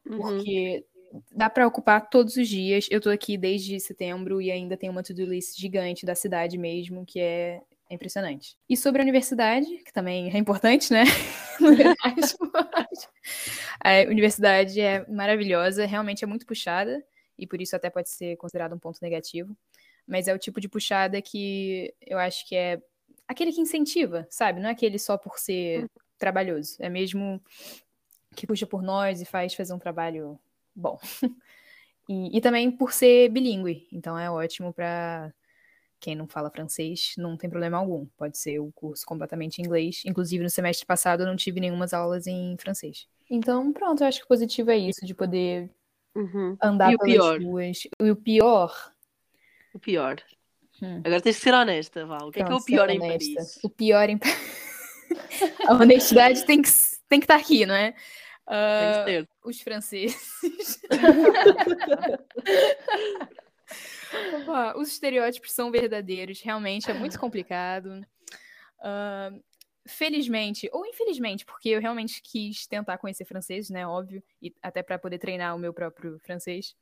Speaker 1: Uhum.
Speaker 2: porque dá para ocupar todos os dias. Eu tô aqui desde setembro e ainda tem uma to-do list gigante da cidade mesmo, que é impressionante. E sobre a universidade, que também é importante, né? Erasmo. a universidade é maravilhosa, realmente é muito puxada, e por isso até pode ser considerado um ponto negativo. Mas é o tipo de puxada que eu acho que é aquele que incentiva, sabe? Não é aquele só por ser trabalhoso. É mesmo que puxa por nós e faz fazer um trabalho bom. E, e também por ser bilíngue. Então é ótimo para quem não fala francês, não tem problema algum. Pode ser o curso completamente em inglês. Inclusive, no semestre passado, eu não tive nenhumas aulas em francês. Então, pronto, eu acho que o positivo é isso, de poder
Speaker 4: Uhum.
Speaker 2: andar
Speaker 1: E
Speaker 2: pelas ruas. E o pior.
Speaker 1: O pior.
Speaker 2: Hum.
Speaker 1: Agora tens que ser honesta, Val. O que é que é o pior
Speaker 2: ser
Speaker 1: em
Speaker 2: honesta.
Speaker 1: Paris?
Speaker 2: O pior em A honestidade tem que tem que estar aqui, não é?
Speaker 1: Tem que ser.
Speaker 2: os franceses. Opa, os estereótipos são verdadeiros, realmente é muito complicado. Ah, felizmente, ou infelizmente, porque eu realmente quis tentar conhecer francês, né? Óbvio, e até para poder treinar o meu próprio francês.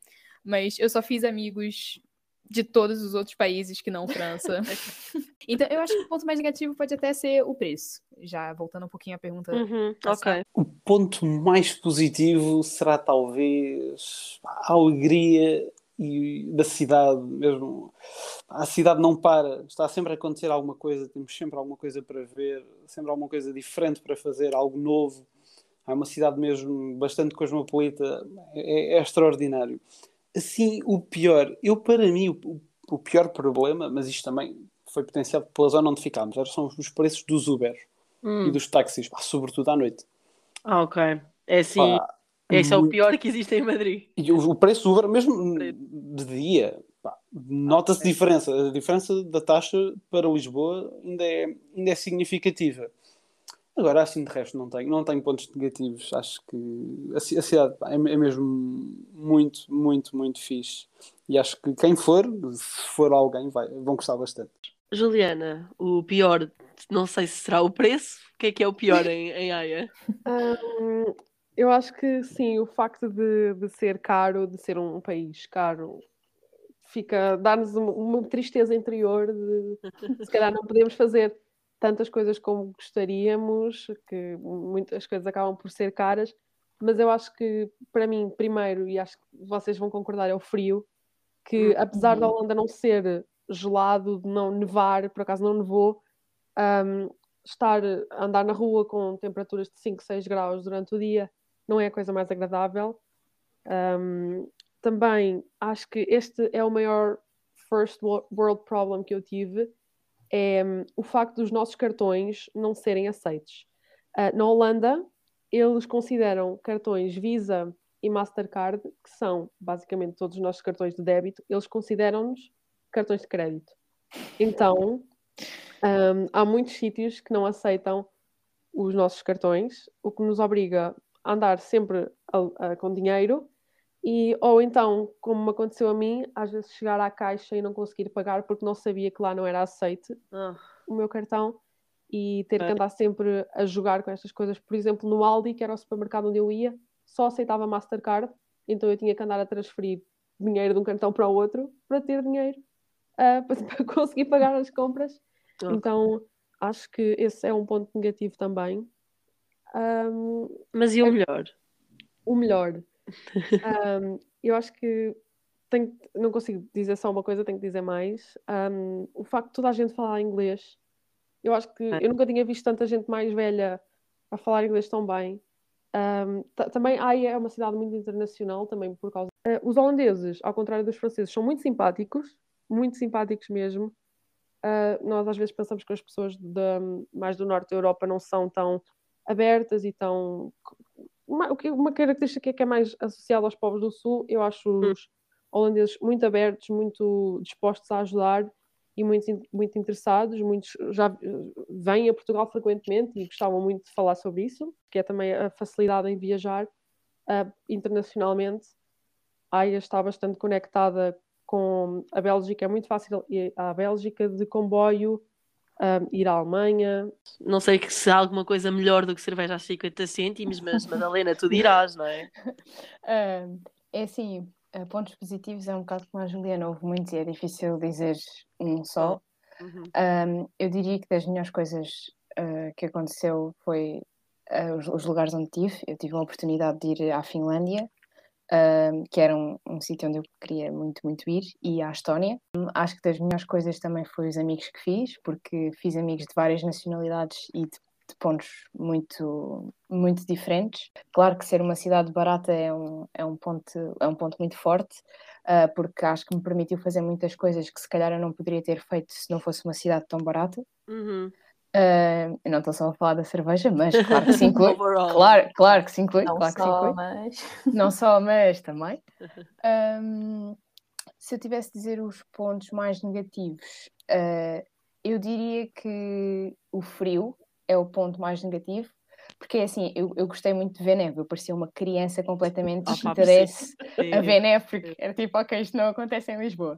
Speaker 2: Mas eu só fiz amigos de todos os outros países que não França. então, eu acho que o ponto mais negativo pode até ser o preço. Já voltando um pouquinho à pergunta
Speaker 4: Uhum.
Speaker 1: Ok.
Speaker 3: O ponto mais positivo será talvez a alegria e da cidade mesmo. A cidade não para, está sempre a acontecer alguma coisa, temos sempre alguma coisa para ver, sempre alguma coisa diferente para fazer, algo novo. É uma cidade mesmo bastante cosmopolita, é, é extraordinário. Assim, o pior, eu para mim, o, o pior problema, mas isto também foi potenciado pela zona onde ficámos, são os preços dos Uber e
Speaker 1: Hum.
Speaker 3: dos táxis, sobretudo à noite.
Speaker 1: Ah, ok. É assim.
Speaker 3: Pá,
Speaker 1: Esse é o pior que existe em Madrid.
Speaker 3: E o, o preço do Uber, mesmo de dia, nota-se
Speaker 1: ok.
Speaker 3: diferença. A diferença da taxa para Lisboa ainda é, ainda é significativa. Agora, assim, de resto, não tenho, não tenho pontos negativos. Acho que a, a cidade pá, é, é mesmo muito, muito, muito fixe. E acho que quem for, se for alguém, vai, vão gostar bastante.
Speaker 1: Juliana, o pior, não sei se será o preço. O que é que é o pior em, em Haia?
Speaker 4: Eu acho que sim, o facto de, de ser caro, de ser um país caro, fica, dá-nos uma, tristeza interior de se calhar não podemos fazer tantas coisas como gostaríamos, que muitas coisas acabam por ser caras, mas eu acho que para mim, primeiro, e acho que vocês vão concordar, é o frio, que apesar da Holanda não ser gelado, de não nevar, por acaso não nevou, hum, estar a andar na rua com temperaturas de 5, 6 graus durante o dia não é a coisa mais agradável. Um, também acho que este é o maior first wo- world problem que eu tive, é hum, o facto dos nossos cartões não serem aceitos. Ah, na Holanda, eles consideram cartões Visa e Mastercard, que são basicamente todos os nossos cartões de débito, eles consideram-nos cartões de crédito. Então, hum, há muitos sítios que não aceitam os nossos cartões, o que nos obriga andar sempre a- a- com dinheiro e ou então, como me aconteceu a mim, às vezes chegar à caixa e não conseguir pagar porque não sabia que lá não era aceite
Speaker 1: Ah,
Speaker 4: o meu cartão e ter que
Speaker 1: Ok.
Speaker 4: andar sempre a jogar com estas coisas. Por exemplo, no Aldi, que era o supermercado onde eu ia, só aceitava Mastercard, então eu tinha que andar a transferir dinheiro de um cartão para o outro para ter dinheiro ah, para, para conseguir pagar as compras.
Speaker 1: Ok.
Speaker 4: Então acho que esse é um ponto negativo também. Ahm,
Speaker 1: mas e o melhor?
Speaker 4: o melhor. Ahm, eu acho que tenho, não consigo dizer só uma coisa, tenho que dizer mais. Ahm, o facto de toda a gente falar inglês, eu acho que eu nunca tinha visto tanta gente mais velha a falar inglês tão bem. Também Haia é uma cidade muito internacional, também por causa. Eh, os holandeses, ao contrário dos franceses, são muito simpáticos, muito simpáticos mesmo. Ah, nós às vezes pensamos que as pessoas da- mais do norte da Europa não são tão abertas e tão uma, uma característica que é mais associada aos povos do Sul, eu acho os holandeses muito abertos, muito dispostos a ajudar e muito, muito interessados. Muitos já eh, vêm a Portugal frequentemente e gostavam muito de falar sobre isso, que é também a facilidade em viajar ah, internacionalmente. A Haia está bastante conectada com a Bélgica, é muito fácil ir à Bélgica de comboio, ah, ir à Alemanha,
Speaker 1: Não sei que se há alguma coisa melhor do que cerveja a 50 cêntimos, mas Madalena, tu dirás, não é?
Speaker 5: Ah, é assim, ah, pontos positivos é um bocado como a Juliana, houve muitos e é difícil dizer um só.
Speaker 1: Uhum.
Speaker 5: Um, eu diria que das melhores coisas uh, que aconteceu foi uh, os, os lugares onde tive. Eu tive a oportunidade de ir à Finlândia, um, que era um, um sítio onde eu queria muito, muito ir, e à Estónia. Um, acho que das melhores coisas também foi os amigos que fiz, porque fiz amigos de várias nacionalidades e de, de pontos muito, muito diferentes. Claro que ser uma cidade barata é um, é um, ponto, é um ponto muito forte, uh, porque acho que me permitiu fazer muitas coisas que se calhar eu não poderia ter feito se não fosse uma cidade tão barata.
Speaker 1: Uhum.
Speaker 5: Uh, eu não estou só a falar da cerveja, mas claro que se inclui. Claro, claro que se inclui.
Speaker 2: Não
Speaker 5: claro
Speaker 2: só,
Speaker 5: inclui.
Speaker 2: mas.
Speaker 5: Não só, mas também. Um, se eu tivesse de dizer os pontos mais negativos, uh, eu diria que o frio é o ponto mais negativo, porque assim, eu, eu gostei muito de ver neve, eu parecia uma criança completamente
Speaker 1: Ah,
Speaker 5: desinteresse
Speaker 1: sim.
Speaker 5: a ver neve, porque era tipo, ok, isto não acontece em Lisboa.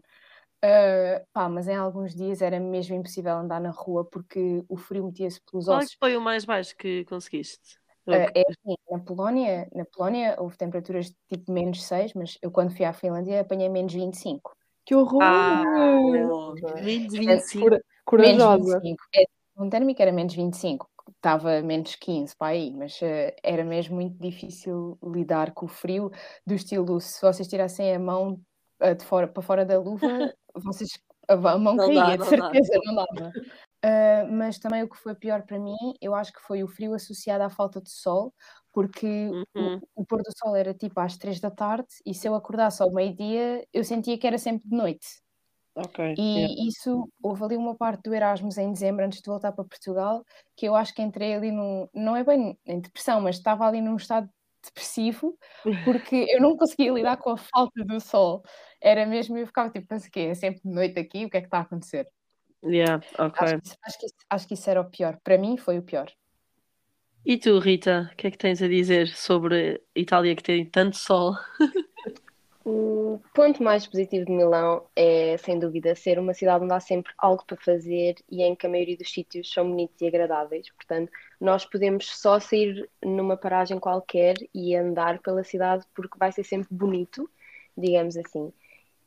Speaker 5: Uh, pá, mas em alguns dias era mesmo impossível andar na rua porque o frio metia-se pelos
Speaker 1: Qual é
Speaker 5: ossos.
Speaker 1: que foi o mais baixo que conseguiste?
Speaker 5: Uh, é assim, na Polónia, na Polónia houve temperaturas de tipo menos 6, mas eu quando fui à Finlândia apanhei menos 25.
Speaker 4: Que horror!
Speaker 1: Ah, menos 25.
Speaker 4: Cora-
Speaker 5: Menos
Speaker 4: Corajosa.
Speaker 5: 25. É, um térmico era menos 25, estava menos 15 para aí, mas uh, era mesmo muito difícil lidar com o frio, do estilo, se vocês tirassem a mão de fora para fora da luva, vocês, a, a mão
Speaker 1: Não
Speaker 5: caía,
Speaker 1: dá,
Speaker 5: de
Speaker 1: dá.
Speaker 5: certeza, não dava. Uh, mas também o que foi pior para mim, eu acho que foi o frio associado à falta de sol, porque
Speaker 1: Uhum.
Speaker 5: o, o pôr do sol era tipo às 3 da tarde e se eu acordasse ao meio-dia, eu sentia que era sempre de noite.
Speaker 1: Ok.
Speaker 5: E
Speaker 1: yeah.
Speaker 5: isso, houve ali uma parte do Erasmus em dezembro, antes de voltar para Portugal, que eu acho que entrei ali num, não é bem em depressão, mas estava ali num estado depressivo, porque eu não conseguia lidar com a falta do sol. Era mesmo, eu ficava tipo, mas o quê? É sempre de noite aqui, o que é que está a acontecer?
Speaker 1: Yeah, ok.
Speaker 5: Acho, que, isso- acho, que, isso- acho que isso era o pior. Para mim foi o pior.
Speaker 1: E tu, Rita, o que é que tens a dizer sobre a Itália que tem tanto sol?
Speaker 6: O ponto mais positivo de Milão é, sem dúvida, ser uma cidade onde há sempre algo para fazer e em que a maioria dos sítios são bonitos e agradáveis. Portanto, nós podemos só sair numa paragem qualquer e andar pela cidade porque vai ser sempre bonito, digamos assim.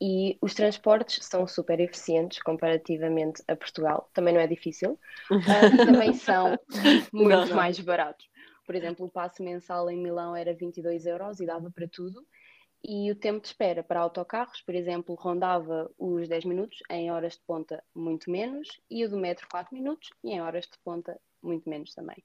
Speaker 6: E os transportes são super eficientes comparativamente a Portugal. Também não é difícil. E também são muito
Speaker 1: Não, não.
Speaker 6: mais baratos. Por exemplo, o passo mensal em Milão era 22 euros e dava para tudo. E o tempo de espera para autocarros, por exemplo, rondava os 10 minutos, em horas de ponta muito menos, e o do metro 4 minutos, e em horas de ponta muito menos também.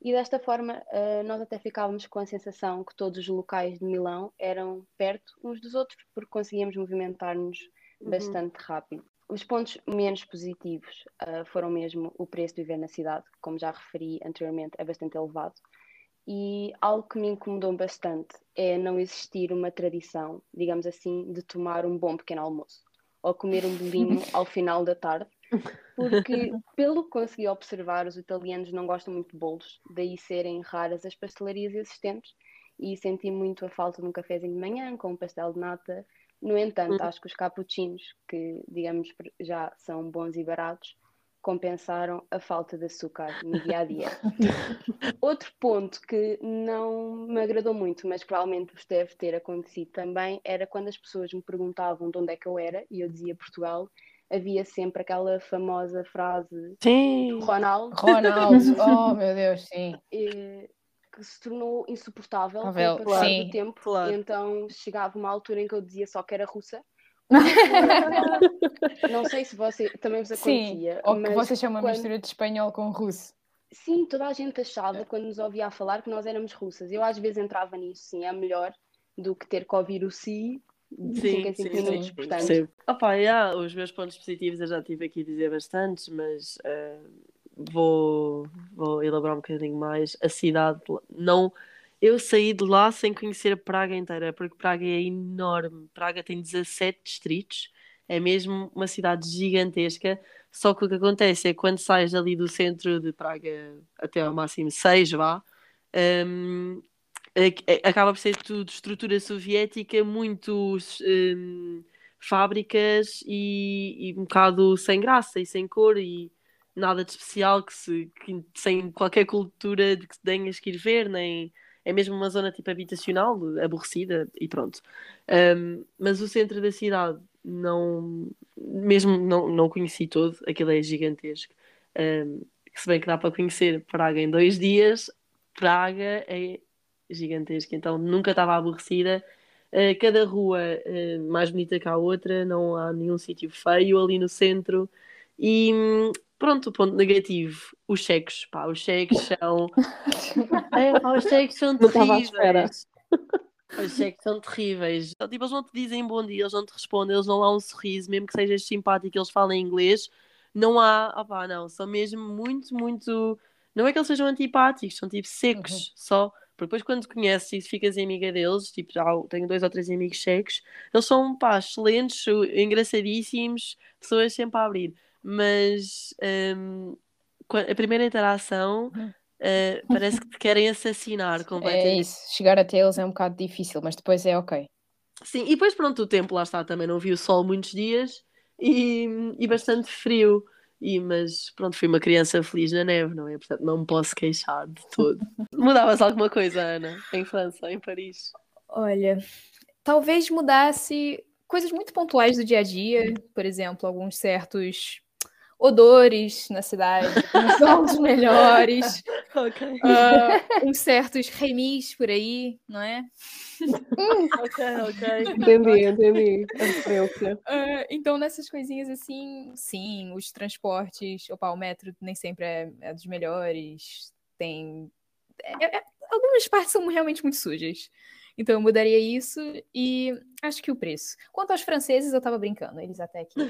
Speaker 6: E desta forma, eh, nós até ficávamos com a sensação que todos os locais de Milão eram perto uns dos outros, porque conseguíamos movimentar-nos
Speaker 1: Uhum.
Speaker 6: bastante rápido. Os pontos menos positivos eh, foram mesmo o preço de viver na cidade, que, como já referi anteriormente, é bastante elevado. E algo que me incomodou bastante é não existir uma tradição, digamos assim, de tomar um bom pequeno almoço ou comer um bolinho ao final da tarde, porque, pelo que consegui observar, os italianos não gostam muito de bolos, daí serem raras as pastelarias existentes, e senti muito a falta de um cafezinho de manhã com um pastel de nata. No entanto, acho que os cappuccinos, que digamos já são bons e baratos, compensaram a falta de açúcar no dia a dia. Outro ponto que não me agradou muito, mas provavelmente vos deve ter acontecido também, era quando as pessoas me perguntavam de onde é que eu era e eu dizia Portugal, havia sempre aquela famosa frase
Speaker 1: Sim.
Speaker 6: do Ronaldo
Speaker 5: Ronaldo, oh meu Deus, sim.
Speaker 6: eh, que se tornou insuportável com
Speaker 5: Pavel,
Speaker 6: o passar
Speaker 5: sim.
Speaker 6: do tempo.
Speaker 1: Claro.
Speaker 6: E então chegava uma altura em que eu dizia só que era russa. Não sei se você também vos
Speaker 5: Sim,
Speaker 6: acontecia,
Speaker 5: ou que
Speaker 6: mas
Speaker 5: vocês chamam uma
Speaker 6: quando-
Speaker 5: mistura de espanhol com russo.
Speaker 6: Sim, toda a gente achava, quando nos ouvia a falar, que nós éramos russas. Eu às vezes entrava nisso, sim, é melhor do que ter que ouvir o si de 5 em 5 minutos. Portanto,
Speaker 1: percebo. Opa, yeah, os meus pontos positivos eu já tive aqui a dizer bastantes, mas eh, vou, vou elaborar um bocadinho mais. A cidade, não. Eu saí de lá sem conhecer Praga inteira, porque Praga é enorme. Praga tem 17 distritos, é mesmo uma cidade gigantesca. Só que o que acontece é que quando sais ali do centro de Praga até ao máximo 6, vá, é- acaba por ser tudo estrutura soviética, muitos hum, fábricas e, e um bocado sem graça e sem cor e nada de especial que se que- sem qualquer cultura que tenhas que ir ver, nem é mesmo uma zona tipo habitacional, aborrecida e pronto. Hum, mas o centro da cidade não mesmo não, não conheci todo, aquilo é gigantesco. Hum, se bem que dá para conhecer Praga em dois dias, Praga é gigantesca, então nunca estava aborrecida. Uh, cada rua uh, mais bonita que a outra, não há nenhum sítio feio ali no centro. E hum, pronto, o ponto negativo, os cheques, pá, os cheques são. É, pá, os cheques são
Speaker 4: Não
Speaker 1: terríveis. Os cheques são terríveis. Tipo, eles não te dizem bom dia, eles não te respondem, eles não dão um sorriso, mesmo que sejas simpático, eles falam inglês. não há, opá, não, são mesmo muito, muito. Não é que eles sejam antipáticos, são tipo secos
Speaker 5: Uhum.
Speaker 1: só. Porque depois quando conheces e ficas amiga deles, tipo, já tenho dois ou três amigos secos, eles são, pá, excelentes, engraçadíssimos, pessoas sempre a abrir. Mas qua- a primeira interação eh, parece que te querem assassinar
Speaker 5: É
Speaker 1: completamente.
Speaker 5: isso, chegar até eles é um bocado difícil, mas depois é ok.
Speaker 1: Sim, e depois pronto, o tempo lá está, também não vi o sol muitos dias e, e bastante frio. E, mas pronto, fui uma criança feliz na neve, não é? Portanto, não me posso queixar de todo. Mudavas alguma coisa, Ana, em França, em Paris?
Speaker 2: Olha, talvez mudasse coisas muito pontuais do dia a dia, por exemplo, alguns certos odores na cidade, não são os melhores,
Speaker 1: Ok,
Speaker 2: ah, uns certos remis por aí, não é?
Speaker 1: ok, ok.
Speaker 4: Entendi, entendi.
Speaker 2: Ah, então, nessas coisinhas assim, sim, os transportes, opa, o metro nem sempre é, é dos melhores, tem. é- é- algumas partes são realmente muito sujas. Então, eu mudaria isso e acho que o preço. Quanto aos franceses, eu tava brincando, eles até aqui.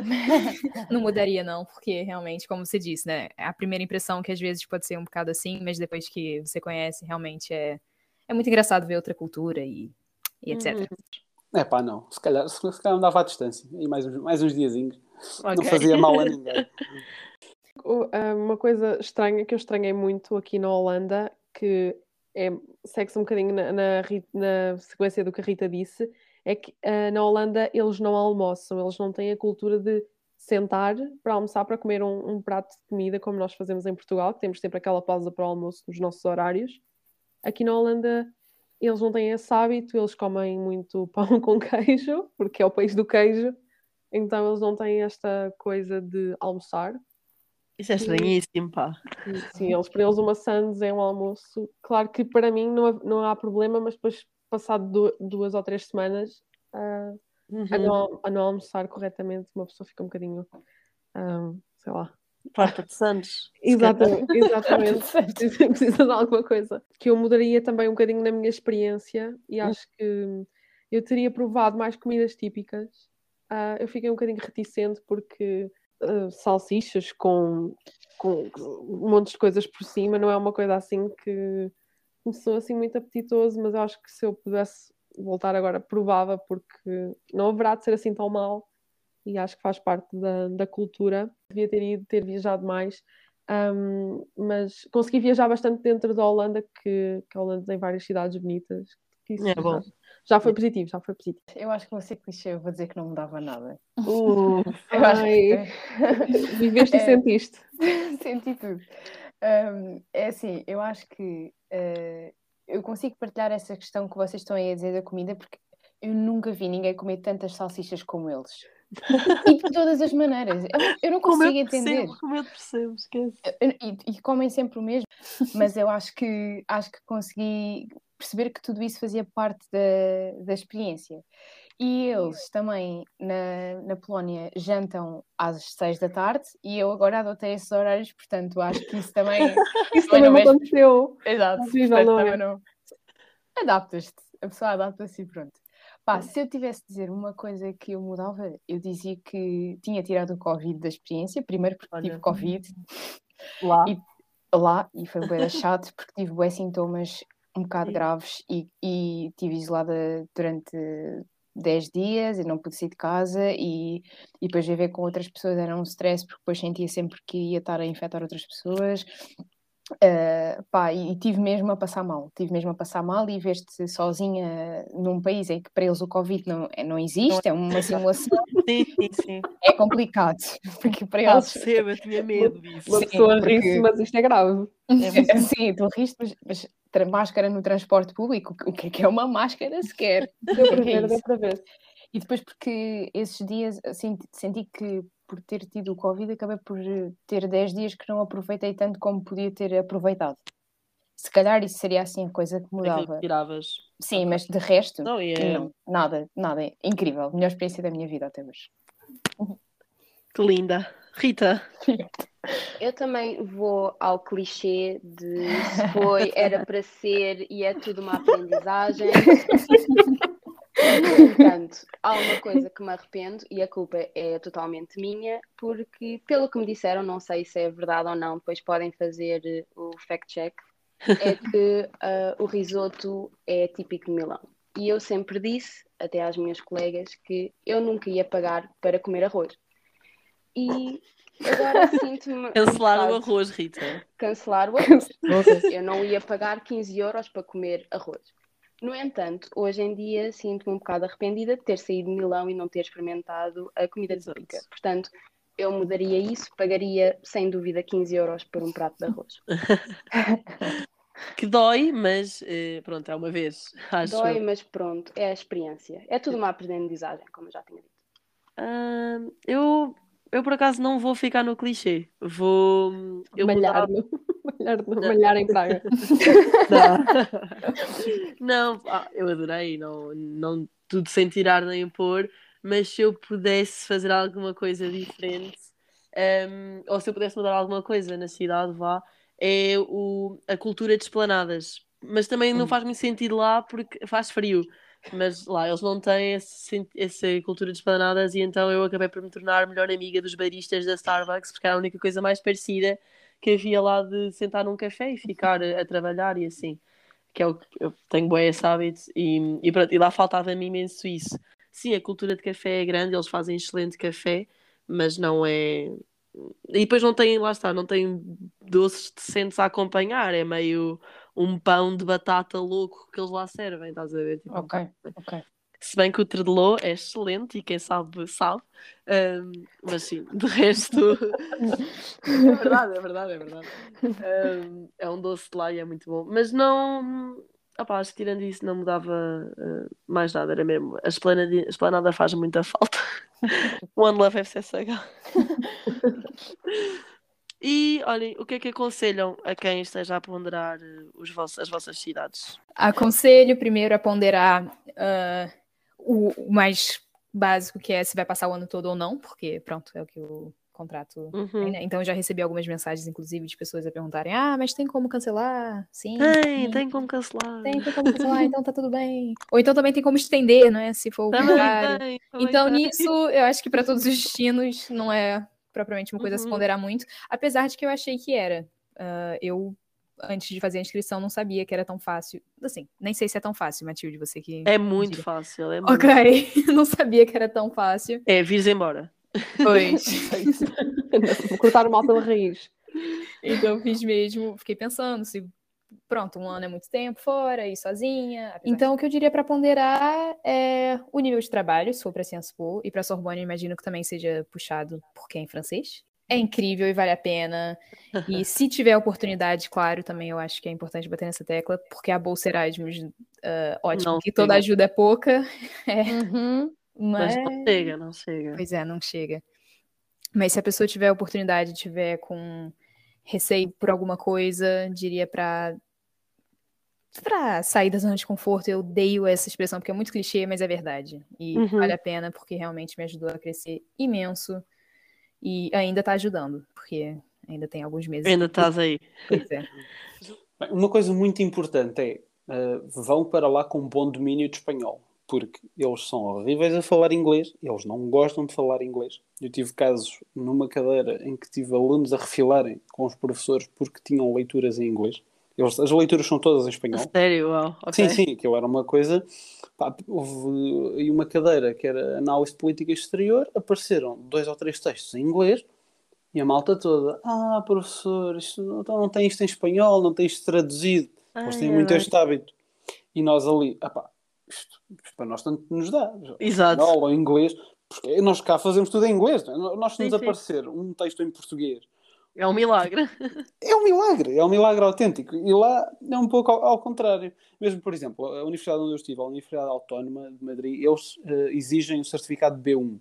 Speaker 2: não mudaria, não, porque realmente, como você disse, né? A primeira impressão que às vezes pode ser um bocado assim, mas depois que você conhece, realmente é, é muito engraçado ver outra cultura e, e etc.
Speaker 3: É pá, não. Se calhar, se, se calhar andava à distância. E mais, uns- mais uns diazinhos. Não
Speaker 1: Ok.
Speaker 3: fazia mal a ninguém.
Speaker 4: Ah, Uma coisa estranha que eu estranhei muito aqui na Holanda, que é, segue-se um bocadinho na, na na sequência do que a Rita disse, é que ah, na Holanda eles não almoçam, eles não têm a cultura de sentar para almoçar, para comer um, um prato de comida, como nós fazemos em Portugal, que temos sempre aquela pausa para o almoço nos nossos horários. Aqui na Holanda eles não têm esse hábito, eles comem muito pão com queijo, porque é o país do queijo, então eles não têm esta coisa de almoçar.
Speaker 1: Isso é estranhíssimo, pá.
Speaker 4: Sim, eles para eles uma sandes é um almoço. Claro que para mim não, há- não há problema, mas depois, passado du- duas ou três semanas, a,
Speaker 1: Uhum.
Speaker 4: não, a não almoçar corretamente, uma pessoa fica um bocadinho, ah, sei lá.
Speaker 1: Farta de calhar.
Speaker 4: Exatamente, exatamente. Precisa, de alguma coisa. Que eu mudaria também um bocadinho na minha experiência e acho que eu teria provado mais comidas típicas. Ah, eu fiquei um bocadinho reticente porque ah, salsichas com, com um monte de coisas por cima não é uma coisa assim que começou assim muito apetitoso, mas eu acho que se eu pudesse voltar agora, provava, porque não haverá de ser assim tão mal e acho que faz parte da, da cultura. Devia ter ido, ter viajado mais, um, mas consegui viajar bastante dentro da Holanda, que, que a Holanda tem várias cidades bonitas. que isso
Speaker 1: É bom.
Speaker 4: Já foi positivo, já foi positivo.
Speaker 5: Eu acho que vou ser clichê, eu vou dizer que não mudava nada.
Speaker 4: Uh,
Speaker 5: Eu acho que
Speaker 4: viveste e
Speaker 5: É.
Speaker 4: sentiste.
Speaker 5: senti tudo. Um, é assim, eu acho que eh, eu consigo partilhar essa questão que vocês estão aí a dizer da comida, porque eu nunca vi ninguém comer tantas salsichas como eles. E de todas as maneiras. Eu, eu não
Speaker 1: Como
Speaker 5: consigo
Speaker 1: eu
Speaker 5: entender.
Speaker 1: percebo, como eu percebo, esquece.
Speaker 5: E, e comem sempre o mesmo, mas eu acho que acho que consegui perceber que tudo isso fazia parte da, da experiência. E eles também na, na Polónia jantam às seis da tarde e eu agora adotei esses horários, portanto acho que isso também.
Speaker 4: Isso
Speaker 5: Também
Speaker 4: também
Speaker 5: não
Speaker 4: aconteceu.
Speaker 5: Exato, portanto,
Speaker 4: não é?
Speaker 5: também não. Adaptas-te, a pessoa adapta-se e pronto. Pá, se eu tivesse de dizer uma coisa que eu mudava, eu dizia que tinha tirado o Covid da experiência, primeiro porque
Speaker 1: Olha.
Speaker 5: tive Covid
Speaker 1: Lá.
Speaker 5: E- lá e foi bem chato porque tive bué sintomas um bocado
Speaker 1: Sim.
Speaker 5: graves e, e tive isolada durante 10 dias e não pude sair de casa e, e depois viver com outras pessoas era um stress porque depois sentia sempre que ia estar a infectar outras pessoas Uh, pá, e, e tive mesmo a passar mal, tive mesmo a passar mal e ver-te sozinha num país em que para eles o Covid não, é- não existe, é uma simulação,
Speaker 1: Sim, sim, sim.
Speaker 5: é complicado, porque para
Speaker 1: Ah,
Speaker 5: eles
Speaker 1: percebo, eu tinha medo disso.
Speaker 4: Uma
Speaker 5: Sim,
Speaker 4: pessoa
Speaker 5: porque-
Speaker 4: ri-se, mas isto é grave.
Speaker 1: É muito-
Speaker 5: Sim, tu riste, mas, mas tra- máscara no transporte público, o que é que é uma máscara sequer?
Speaker 4: Deu para
Speaker 5: é
Speaker 4: ver, deu para ver.
Speaker 5: E depois porque esses dias senti, senti que por ter tido o Covid acabei por eh, ter 10 dias que não aproveitei tanto como podia ter aproveitado. Se calhar isso seria assim a coisa que mudava.
Speaker 1: que tiravas.
Speaker 5: Sim, mas de resto,
Speaker 1: Não, é...
Speaker 5: não, nada, nada. Incrível. Melhor experiência da minha vida até hoje.
Speaker 1: Que linda. Rita,
Speaker 6: Eu também vou ao clichê de se foi, era para ser e é tudo uma aprendizagem. No entanto, há uma coisa que me arrependo e a culpa é totalmente minha, porque, pelo que me disseram, não sei se é verdade ou não, depois podem fazer eh, o fact-check, é que uh, o risoto é típico de Milão. E eu sempre disse, até às minhas colegas, que eu nunca ia pagar para comer arroz. E agora sinto-me.
Speaker 1: Cancelar o arroz, Rita.
Speaker 6: Cancelar o arroz. eu não ia pagar 15 euros para comer arroz. No entanto, hoje em dia sinto-me um bocado arrependida de ter saído de Milão e não ter experimentado a comida
Speaker 1: Exato.
Speaker 6: típica. Portanto, eu mudaria isso, pagaria sem dúvida 15 euros por um prato de arroz.
Speaker 1: Que dói, mas eh, pronto, é uma vez. Acho.
Speaker 6: Dói, mas pronto, é a experiência. É tudo uma aprendizagem, como eu já tinha dito.
Speaker 1: Ah, eu, eu por acaso não vou ficar no clichê. Vou. Eu
Speaker 4: malhar,
Speaker 1: mudava-
Speaker 4: no- malhar, no- malhar em Praga.
Speaker 1: Não, ah, eu adorei, não, não tudo sem tirar nem pôr, mas se eu pudesse fazer alguma coisa diferente, ehm, ou se eu pudesse mudar alguma coisa na cidade, vá, é o, a cultura de esplanadas. Mas também não faz muito sentido lá porque faz frio. Mas lá eles não têm esse, essa cultura de esplanadas e então eu acabei por me tornar melhor amiga dos baristas da Starbucks porque era a única coisa mais parecida que havia lá de sentar num café e ficar a, trabalhar e assim que é o que eu tenho bem esse hábito e, e, pronto, e lá faltava-me imenso isso. Sim, a cultura de café é grande, eles fazem excelente café, mas não é. E depois não tem, lá está, não tem doces decentes a acompanhar, é meio um pão de batata louco que eles lá servem, estás a ver? Tipo,
Speaker 5: Ok, ok.
Speaker 1: Se bem que o tredelô é excelente e quem sabe, sabe. Ahm, mas sim, de resto. é verdade, é verdade, é verdade. Ahm, é um doce de lá e é muito bom. Mas não. Opá, acho que tirando isso não mudava ah, mais nada, era mesmo. A esplanada, a esplanada faz muita falta. One Love FCSH. E olhem, o que é que aconselham a quem esteja a ponderar eh, os vossos, as vossas cidades?
Speaker 2: Aconselho primeiro a ponderar ah, o, o mais básico, que é se vai passar o ano todo ou não, porque pronto, é o que o contrato
Speaker 1: Uhum.
Speaker 2: tem, né? Então já recebi algumas mensagens, inclusive, de pessoas a perguntarem: ah, mas tem como cancelar? Sim.
Speaker 1: Tem,
Speaker 2: sim.
Speaker 1: tem como cancelar.
Speaker 2: Tem, tem como cancelar, então tá tudo bem. Ou então também tem como estender, né? Se for o
Speaker 1: Também
Speaker 2: contrário.
Speaker 1: tem, também
Speaker 2: Então,
Speaker 1: tem.
Speaker 2: nisso, eu acho que para todos os destinos não é propriamente uma coisa a se
Speaker 1: Uhum.
Speaker 2: ponderar muito, apesar de que eu achei que era. Ah, eu, antes de fazer a inscrição, não sabia que era tão fácil. Assim, nem sei se é tão fácil, Matilde, você que.
Speaker 1: É muito
Speaker 2: diga.
Speaker 1: fácil, é muito.
Speaker 2: Ok, não sabia que era tão fácil.
Speaker 1: É, vires embora.
Speaker 2: Pois.
Speaker 4: Vou cortar o mal pela raiz.
Speaker 2: então, eu fiz mesmo, fiquei pensando se. Pronto, um ano é muito tempo fora e sozinha. Então, o que eu diria para ponderar é o nível de trabalho, se for para Sciences Po, e para Sorbonne, eu imagino que também seja puxado por quem é francês. É incrível e vale a pena. E se tiver oportunidade, claro, também eu acho que é importante bater nessa tecla, porque a Bolsa Erasmus, ah, ótimo,
Speaker 1: Não
Speaker 2: que toda ajuda é pouca,
Speaker 5: Uhum.
Speaker 1: Mas
Speaker 2: mas...
Speaker 1: não chega, não chega.
Speaker 2: Pois é, não chega. Mas se a pessoa tiver oportunidade, tiver com receio por alguma coisa, diria pra para sair da zona de conforto. Eu odeio essa expressão porque é muito clichê, mas é verdade. E
Speaker 1: Uhum.
Speaker 2: vale a pena porque realmente me ajudou a crescer imenso e ainda tá ajudando, porque ainda tem alguns meses.
Speaker 1: Ainda estás aí.
Speaker 2: Pois é.
Speaker 3: Uma coisa muito importante é eh, vão para lá com bom domínio de espanhol, porque eles são horríveis a falar inglês, eles não gostam de falar inglês. Eu tive casos numa cadeira em que tive alunos a refilarem com os professores porque tinham leituras em inglês. Eles- as leituras são todas em espanhol.
Speaker 1: Sério, uau. ok.
Speaker 3: Sim, sim, aquilo era uma coisa. Pá, houve aí uma cadeira que era análise de política exterior, apareceram dois ou três textos em inglês e a malta toda, ah, professor, isto não, então não tem isto em espanhol, não tem isto traduzido. Eles têm
Speaker 1: Ai,
Speaker 3: muito
Speaker 1: ai.
Speaker 3: este hábito. E nós ali, ah pá, isto, isto para nós tanto nos dá.
Speaker 1: Exato.
Speaker 3: Espanhol ou inglês, porque nós cá fazemos tudo em inglês. não é? Nós se
Speaker 1: Sim,
Speaker 3: nos
Speaker 1: sim.
Speaker 3: aparecer um texto em português
Speaker 1: É um milagre.
Speaker 3: é um milagre, é um milagre autêntico. E lá é um pouco ao, ao contrário. Mesmo, por exemplo, a universidade onde eu estive, a Universidade Autónoma de Madrid, eles eh, exigem o certificado B1.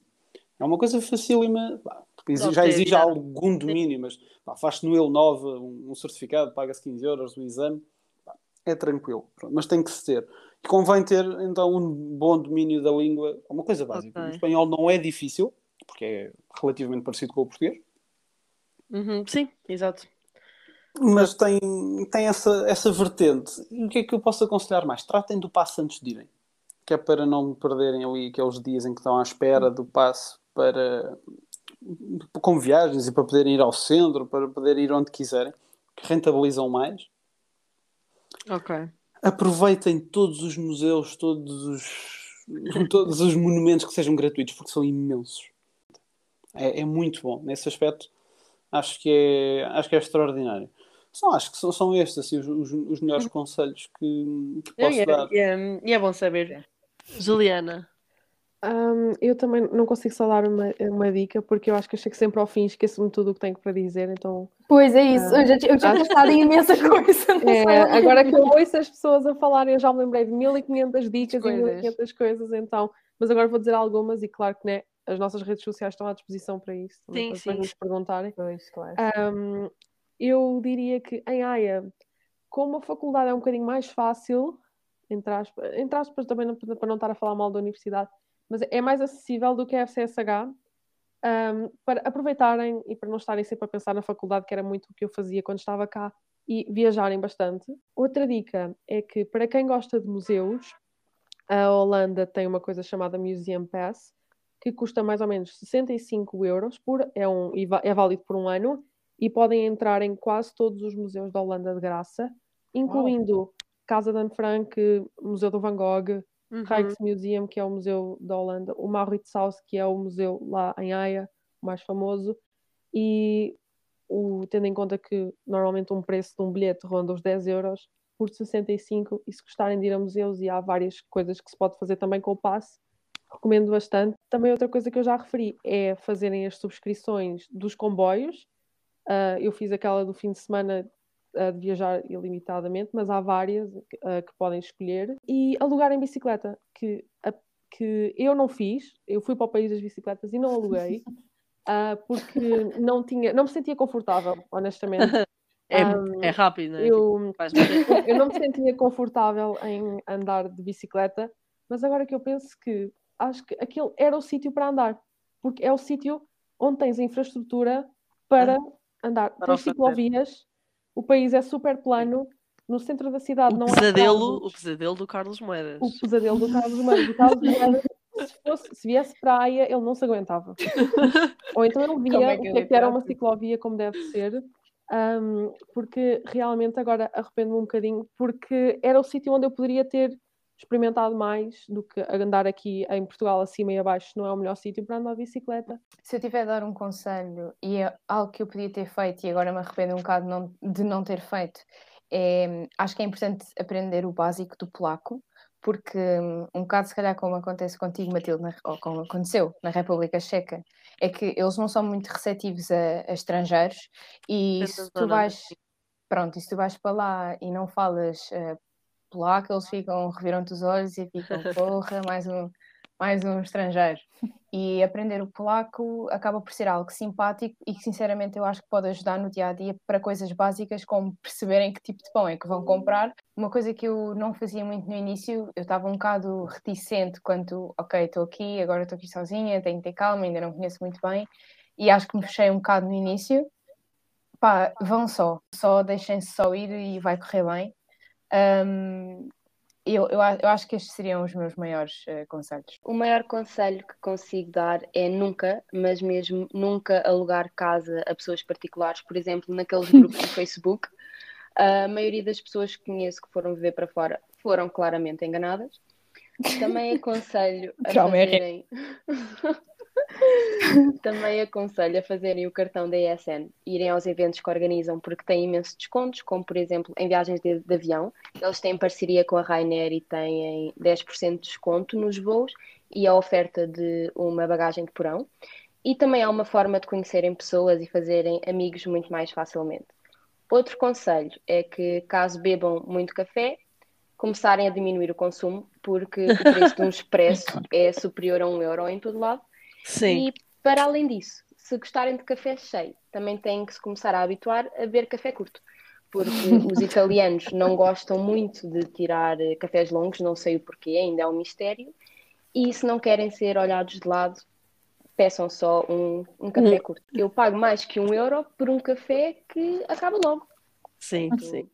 Speaker 3: É uma coisa facílima, pá, porque exi- já exige
Speaker 1: já.
Speaker 3: algum domínio, mas faz-se no ele nova um, um certificado, paga-se 15 euros o exame, pá, é tranquilo. Pronto, mas tem que se ter. E convém ter, então, um bom domínio da língua, uma coisa básica.
Speaker 1: Ok.
Speaker 3: O espanhol não é difícil, porque é relativamente parecido com o português,
Speaker 1: Uhum, Sim, exato.
Speaker 3: Mas tem, tem essa, essa vertente. E o que é que eu posso aconselhar mais? Tratem do passo antes de irem. que é para não perderem ali aqueles dias em que estão à espera do passe para com viagens e para poderem ir ao centro, para poderem ir onde quiserem, que rentabilizam mais.
Speaker 1: Ok.
Speaker 3: Aproveitem todos os museus, todos os, todos os monumentos que sejam gratuitos, porque são imensos. É, é muito bom. Nesse aspecto, acho que é, acho que é extraordinário. Só acho que são, são estes assim, os, os, os melhores
Speaker 1: Uhum.
Speaker 3: conselhos que, que posso
Speaker 1: é,
Speaker 3: dar.
Speaker 1: e é- é bom saber. Juliana.
Speaker 4: Hum, eu também não consigo só dar uma, uma dica, porque eu acho que eu chego sempre ao fim e esqueço-me tudo o que tenho para dizer, então
Speaker 2: Pois é isso, eu já, eu tinha
Speaker 4: acho-
Speaker 2: em imensa coisa.
Speaker 4: É, agora que eu ouço as pessoas a falarem, eu já me lembrei de 1500 dicas
Speaker 5: Coisas.
Speaker 4: e 1500 coisas, então, mas agora vou dizer algumas e claro que né, as nossas redes sociais estão à disposição para isso,
Speaker 1: Sim,
Speaker 4: para
Speaker 1: sim.
Speaker 4: nos perguntarem.
Speaker 2: Pois, claro.
Speaker 4: Um, eu diria que em Haia, como a faculdade é um bocadinho mais fácil, entre aspas, entre aspas também não- para não estar a falar mal da universidade, mas é mais acessível do que a FCSH, um, para aproveitarem e para não estarem sempre a pensar na faculdade, que era muito o que eu fazia quando estava cá, e viajarem bastante. Outra dica é que, para quem gosta de museus, a Holanda tem uma coisa chamada Museum Pass, que custa mais ou menos 65 euros, por, é, um, e é válido por um ano, e podem entrar em quase todos os museus da Holanda de graça, incluindo Casa de Anne Frank, Museu do Van Gogh,
Speaker 1: Uhum.
Speaker 4: Rijksmuseum, que é o museu da Holanda, o Mauritshuis, que é o museu lá em Haia, o mais famoso, e o, tendo em conta que normalmente um preço de um bilhete ronda os 10 euros, por 65, e se gostarem de ir a museus, e há várias coisas que se pode fazer também com o passe, recomendo bastante. Também outra coisa que eu já referi é fazerem as subscrições dos comboios. Ah, eu fiz aquela do fim de semana ah, de viajar ilimitadamente, mas há várias ah, que podem escolher. E alugar em bicicleta, que, a- que eu não fiz. Eu fui para o país das bicicletas e não aluguei, porque não, tinha, não me sentia confortável, honestamente.
Speaker 1: É,
Speaker 4: Um,
Speaker 1: é rápido, né?
Speaker 4: Eu,
Speaker 1: Faz-
Speaker 4: eu não me sentia confortável em andar de bicicleta, mas agora que eu penso que acho que aquele era o sítio para andar, porque é o sítio onde tens a infraestrutura para andar.
Speaker 1: Para o
Speaker 4: Tens ciclovias, o país é super plano, no centro da cidade
Speaker 1: O
Speaker 4: não há
Speaker 1: pesadelo, o
Speaker 4: carros.
Speaker 1: pesadelo do Carlos Moedas.
Speaker 4: o pesadelo do Carlos Moedas. O Carlos Moedas, se, fosse- se viesse para a Haia, ele não se aguentava. Ou então ele via
Speaker 5: é
Speaker 4: o
Speaker 5: que
Speaker 4: é que era uma ciclovia como deve ser, um, porque realmente agora arrependo-me um bocadinho, porque era o sítio onde eu poderia ter experimentado mais do que andar aqui em Portugal acima e abaixo não é o melhor sítio para andar de bicicleta.
Speaker 5: Se eu tiver a dar um conselho e é algo que eu podia ter feito e agora me arrependo um bocado não- de não ter feito, é, acho que é importante aprender o básico do polaco, porque hum, um bocado se calhar como acontece contigo, Matilde, na- ou como aconteceu na República Checa, é que eles não são muito receptivos a, a estrangeiros e se tu vais,
Speaker 1: sim.
Speaker 5: pronto, e se tu vais para lá e não falas eh, polaco, eles ficam, reviram-te os olhos e ficam, porra, mais um, mais um estrangeiro. E aprender o polaco acaba por ser algo simpático e que, sinceramente, eu acho que pode ajudar no dia a dia para coisas básicas, como perceberem que tipo de pão é que vão comprar. Uma coisa que eu não fazia muito no início, eu estava um bocado reticente quanto, ok, estou aqui, agora estou aqui sozinha, tenho que ter calma, ainda não conheço muito bem, e acho que me fechei um bocado no início. Pá, vão só, só deixem-se só ir e vai correr bem. Um, eu, eu, eu acho que estes seriam os meus maiores eh, conselhos.
Speaker 6: O maior conselho que consigo dar é nunca, mas mesmo nunca alugar casa a pessoas particulares, por exemplo, naqueles grupos do Facebook. A maioria das pessoas que conheço que foram viver para fora foram claramente enganadas. Também aconselho a
Speaker 5: é
Speaker 6: fazerem. Também aconselho a fazerem o cartão da ESN, irem aos eventos que organizam, porque têm imensos descontos, como por exemplo em viagens de, de avião. Eles têm parceria com a Ryanair e têm 10% de desconto nos voos e a oferta de uma bagagem de porão. E também há uma forma de conhecerem pessoas e fazerem amigos muito mais facilmente. Outro conselho é que, caso bebam muito café, começarem a diminuir o consumo, porque o preço de um expresso é superior a um euro em todo lado.
Speaker 1: Sim.
Speaker 6: E, para além disso, se gostarem de café cheio, também têm que se começar a habituar a beber café curto. Porque os italianos não gostam muito de tirar eh, cafés longos, não sei o porquê, ainda é um mistério. E se não querem ser olhados de lado, peçam só um, um café curto. Eu pago mais que um euro por um café que acaba logo.
Speaker 1: Sim, sim.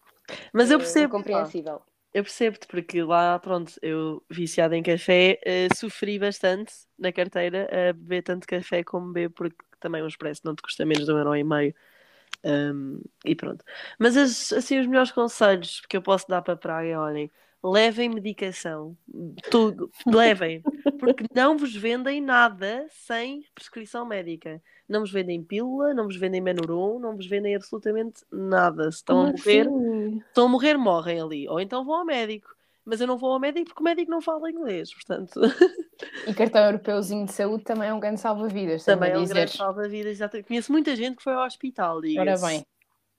Speaker 1: Mas eu
Speaker 6: É
Speaker 1: percebo.
Speaker 6: compreensível.
Speaker 1: Eu percebo-te, porque lá, pronto, eu viciada em café, uh, sofri bastante na carteira a beber tanto café como bebo, porque também um expresso não te custa menos de um euro e meio. Um, e pronto. Mas as, assim, os melhores conselhos que eu posso dar para a praia, é, olhem, levem medicação, tudo, levem, porque não vos vendem nada sem prescrição médica. Não vos vendem pílula, não vos vendem Menuron, não vos vendem absolutamente nada. Se estão Como a morrer, assim? estão a morrer, morrem ali. Ou então vão ao médico. Mas eu não vou ao médico porque o médico não fala inglês, portanto.
Speaker 5: E cartão europeuzinho de saúde também é um grande salva-vidas.
Speaker 1: Também é um grande salva-vidas, exatamente. Conheço muita gente que foi ao hospital,
Speaker 5: Ora bem.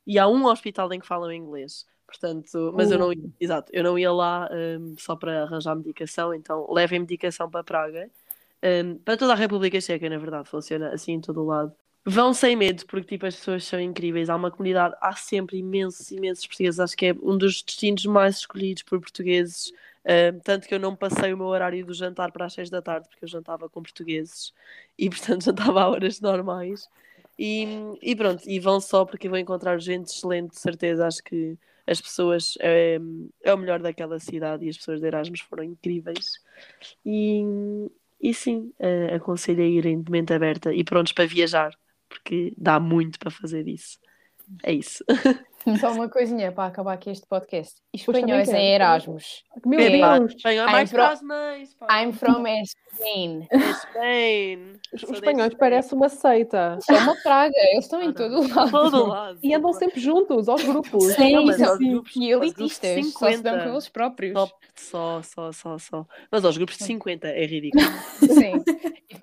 Speaker 1: E há um hospital em que falam inglês. Portanto, mas eu não ia, exato, eu não ia lá um, só para arranjar medicação, então levem medicação para Praga. Um, para toda a República Checa, na verdade, funciona assim em todo o lado. Vão sem medo, porque tipo, as pessoas são incríveis. Há uma comunidade, há sempre imensos, imensos portugueses. Acho que é um dos destinos mais escolhidos por portugueses. Um, tanto que eu não passei o meu horário do jantar para as 6 da tarde, porque eu jantava com portugueses e, portanto, jantava a horas normais. E, e pronto, e vão só porque vão encontrar gente excelente, de certeza. Acho que as pessoas é, é o melhor daquela cidade e as pessoas de Erasmus foram incríveis. E, e sim, uh, aconselho a irem de mente aberta e prontos para viajar, porque dá muito para fazer isso. É isso.
Speaker 5: Só uma coisinha para acabar aqui este podcast. Espanhóis em Erasmus.
Speaker 1: Meu Deus! Espanhol mais para as mães.
Speaker 5: I'm from Spain.
Speaker 1: Spain.
Speaker 4: Os espanhóis parecem uma seita.
Speaker 5: É uma praga, eles estão em todo lado.
Speaker 1: Todo lado.
Speaker 4: E andam sempre juntos, aos grupos.
Speaker 5: Sim, grupos, e elitistas. Só se dão com eles próprios.
Speaker 1: Só, só, só, só. Mas aos grupos de 50 é ridículo.
Speaker 5: Sim.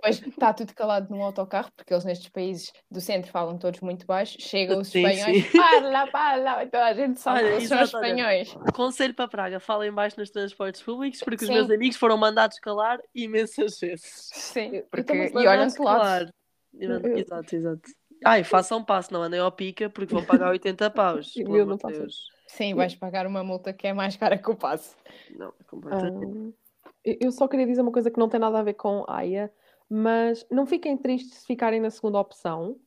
Speaker 5: Depois está tudo calado no autocarro, porque eles nestes países do centro falam todos muito baixo. Chegam os sim, espanhóis, sim. parla, parla, então a gente sabe são espanhóis.
Speaker 1: Conselho para Praga, falem baixo nos transportes públicos, porque sim. os meus amigos foram mandados calar imensas vezes.
Speaker 5: Sim, porque... e olham-se lá.
Speaker 1: Exato, exato. Ai, façam passo, não andem ao pica, porque vão pagar 80 paus. Meu, Deus.
Speaker 5: Sim, vais pagar uma multa que é mais cara que o passo.
Speaker 1: Não, completamente.
Speaker 4: Ah, eu só queria dizer uma coisa que não tem nada a ver com AIA, mas não fiquem tristes se ficarem na segunda opção.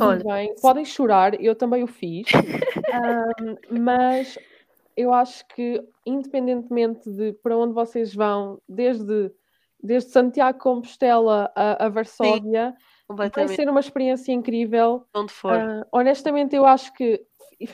Speaker 4: Olha, bem, podem chorar, eu também o fiz, um, mas eu acho que, independentemente de para onde vocês vão, desde, desde Santiago Compostela a, a Varsóvia, vai ser uma experiência incrível.
Speaker 1: Onde for. Uh,
Speaker 4: honestamente, eu acho que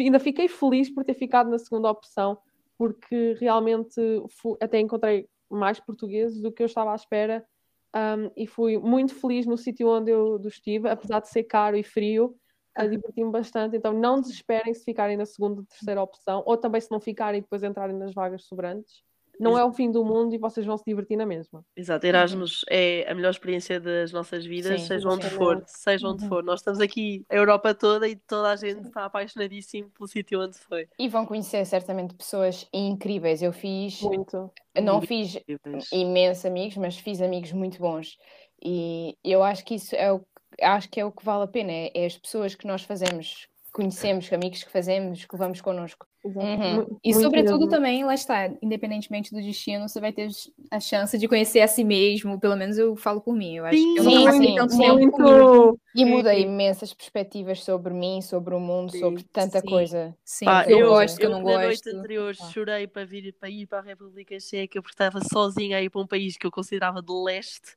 Speaker 4: ainda fiquei feliz por ter ficado na segunda opção, porque realmente fui, até encontrei mais portugueses do que eu estava à espera um, e fui muito feliz no sítio onde eu estive, apesar de ser caro e frio, a divertir-me bastante. Então não desesperem se ficarem na segunda terceira opção, ou também se não ficarem depois entrarem nas vagas sobrantes não é o fim do mundo e vocês vão se divertir na mesma.
Speaker 1: Exato, Erasmus é a melhor experiência das nossas vidas, Sim, seja onde for, seja onde uhum. for. Nós estamos aqui, a Europa toda, e toda a gente está apaixonadíssimo pelo sítio onde foi.
Speaker 5: E vão conhecer certamente pessoas incríveis. Eu fiz.
Speaker 4: Muito.
Speaker 5: Não muito fiz incríveis. imensos amigos, mas fiz amigos muito bons. E eu acho que isso é o acho que é o que vale a pena, é, é as pessoas que nós fazemos conhecemos, amigos que fazemos, que levamos connosco.
Speaker 2: Uhum. E sobretudo também, lá está, independentemente do destino, você vai ter a chance de conhecer a si mesmo, pelo menos eu falo por mim, eu acho sim, que eu não
Speaker 5: sim, tanto sim, muito... E muda imensas perspectivas sobre mim, sobre o mundo, sim, sobre tanta
Speaker 1: sim.
Speaker 5: coisa.
Speaker 1: Sim, Pá, eu, eu gosto, eu, eu não gosto. Na noite anterior ah. chorei para vir para ir para a República Checa porque estava sozinha aí para um país que eu considerava de leste.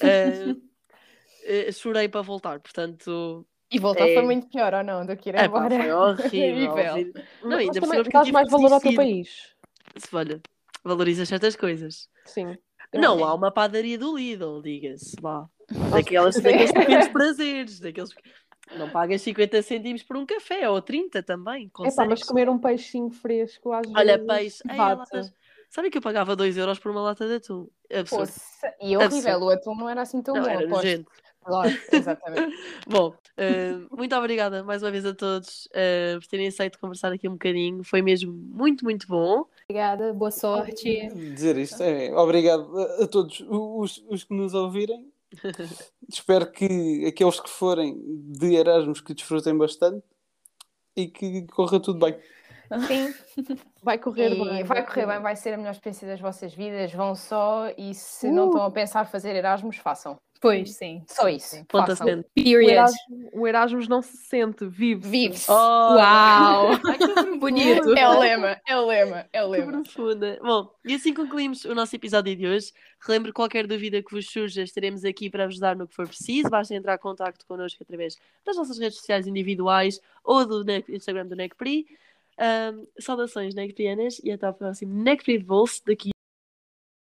Speaker 1: Uh, uh, chorei para voltar, portanto
Speaker 5: e voltar é... foi muito pior, ou não, do que ir é, embora.
Speaker 1: Pá, foi horrível.
Speaker 4: não, ainda Mas também dás mais valor ao teu país.
Speaker 1: Se, olha, valoriza certas coisas.
Speaker 4: Sim.
Speaker 1: Não, há uma padaria do Lidl, diga-se lá. Daquelas, daqueles pequenos prazeres, daqueles... Não pagas 50 cêntimos por um café, ou 30 também.
Speaker 4: É pá, mas comer um peixinho fresco às
Speaker 1: Olha,
Speaker 4: vezes...
Speaker 1: peixe. Ei, latas... Sabe que eu pagava 2 euros por uma lata de atum? Absurdo.
Speaker 5: Poxa, e horrível, Absurdo. o atum não era assim tão não, bom. Era
Speaker 1: nojento.
Speaker 5: Exatamente.
Speaker 1: Bom, uh, muito obrigada mais uma vez a todos uh, por terem aceito conversar aqui um bocadinho. Foi mesmo muito, muito bom.
Speaker 2: Obrigada, boa sorte.
Speaker 3: Dizer isto é obrigado a, todos os, os que nos ouvirem. Espero que aqueles que forem de Erasmus que desfrutem bastante e que corra tudo bem.
Speaker 5: Sim, vai correr e bem. Vai correr bem, vai ser a melhor experiência das vossas vidas. Vão só e se uh. não estão a pensar fazer Erasmus, façam.
Speaker 2: Pois, sim.
Speaker 5: Só isso. Façam.
Speaker 1: acento.
Speaker 4: O
Speaker 2: Period.
Speaker 4: Erasmus, o Erasmus não se sente, vive.
Speaker 5: Vive-se.
Speaker 1: Oh,
Speaker 2: Uau!
Speaker 1: Ai.
Speaker 2: Bonito.
Speaker 5: É o lema, é o lema, é o
Speaker 1: Que
Speaker 5: lema.
Speaker 1: profunda. Bom, e assim concluímos o nosso episódio de hoje. Relembro qualquer dúvida que vos surja, estaremos aqui para vos dar no que for preciso. Basta entrar em contato connosco através das nossas redes sociais individuais ou do Instagram do NECPRI. Ahm, saudações NECPrianas e até ao próximo NECPRI de Bolso daqui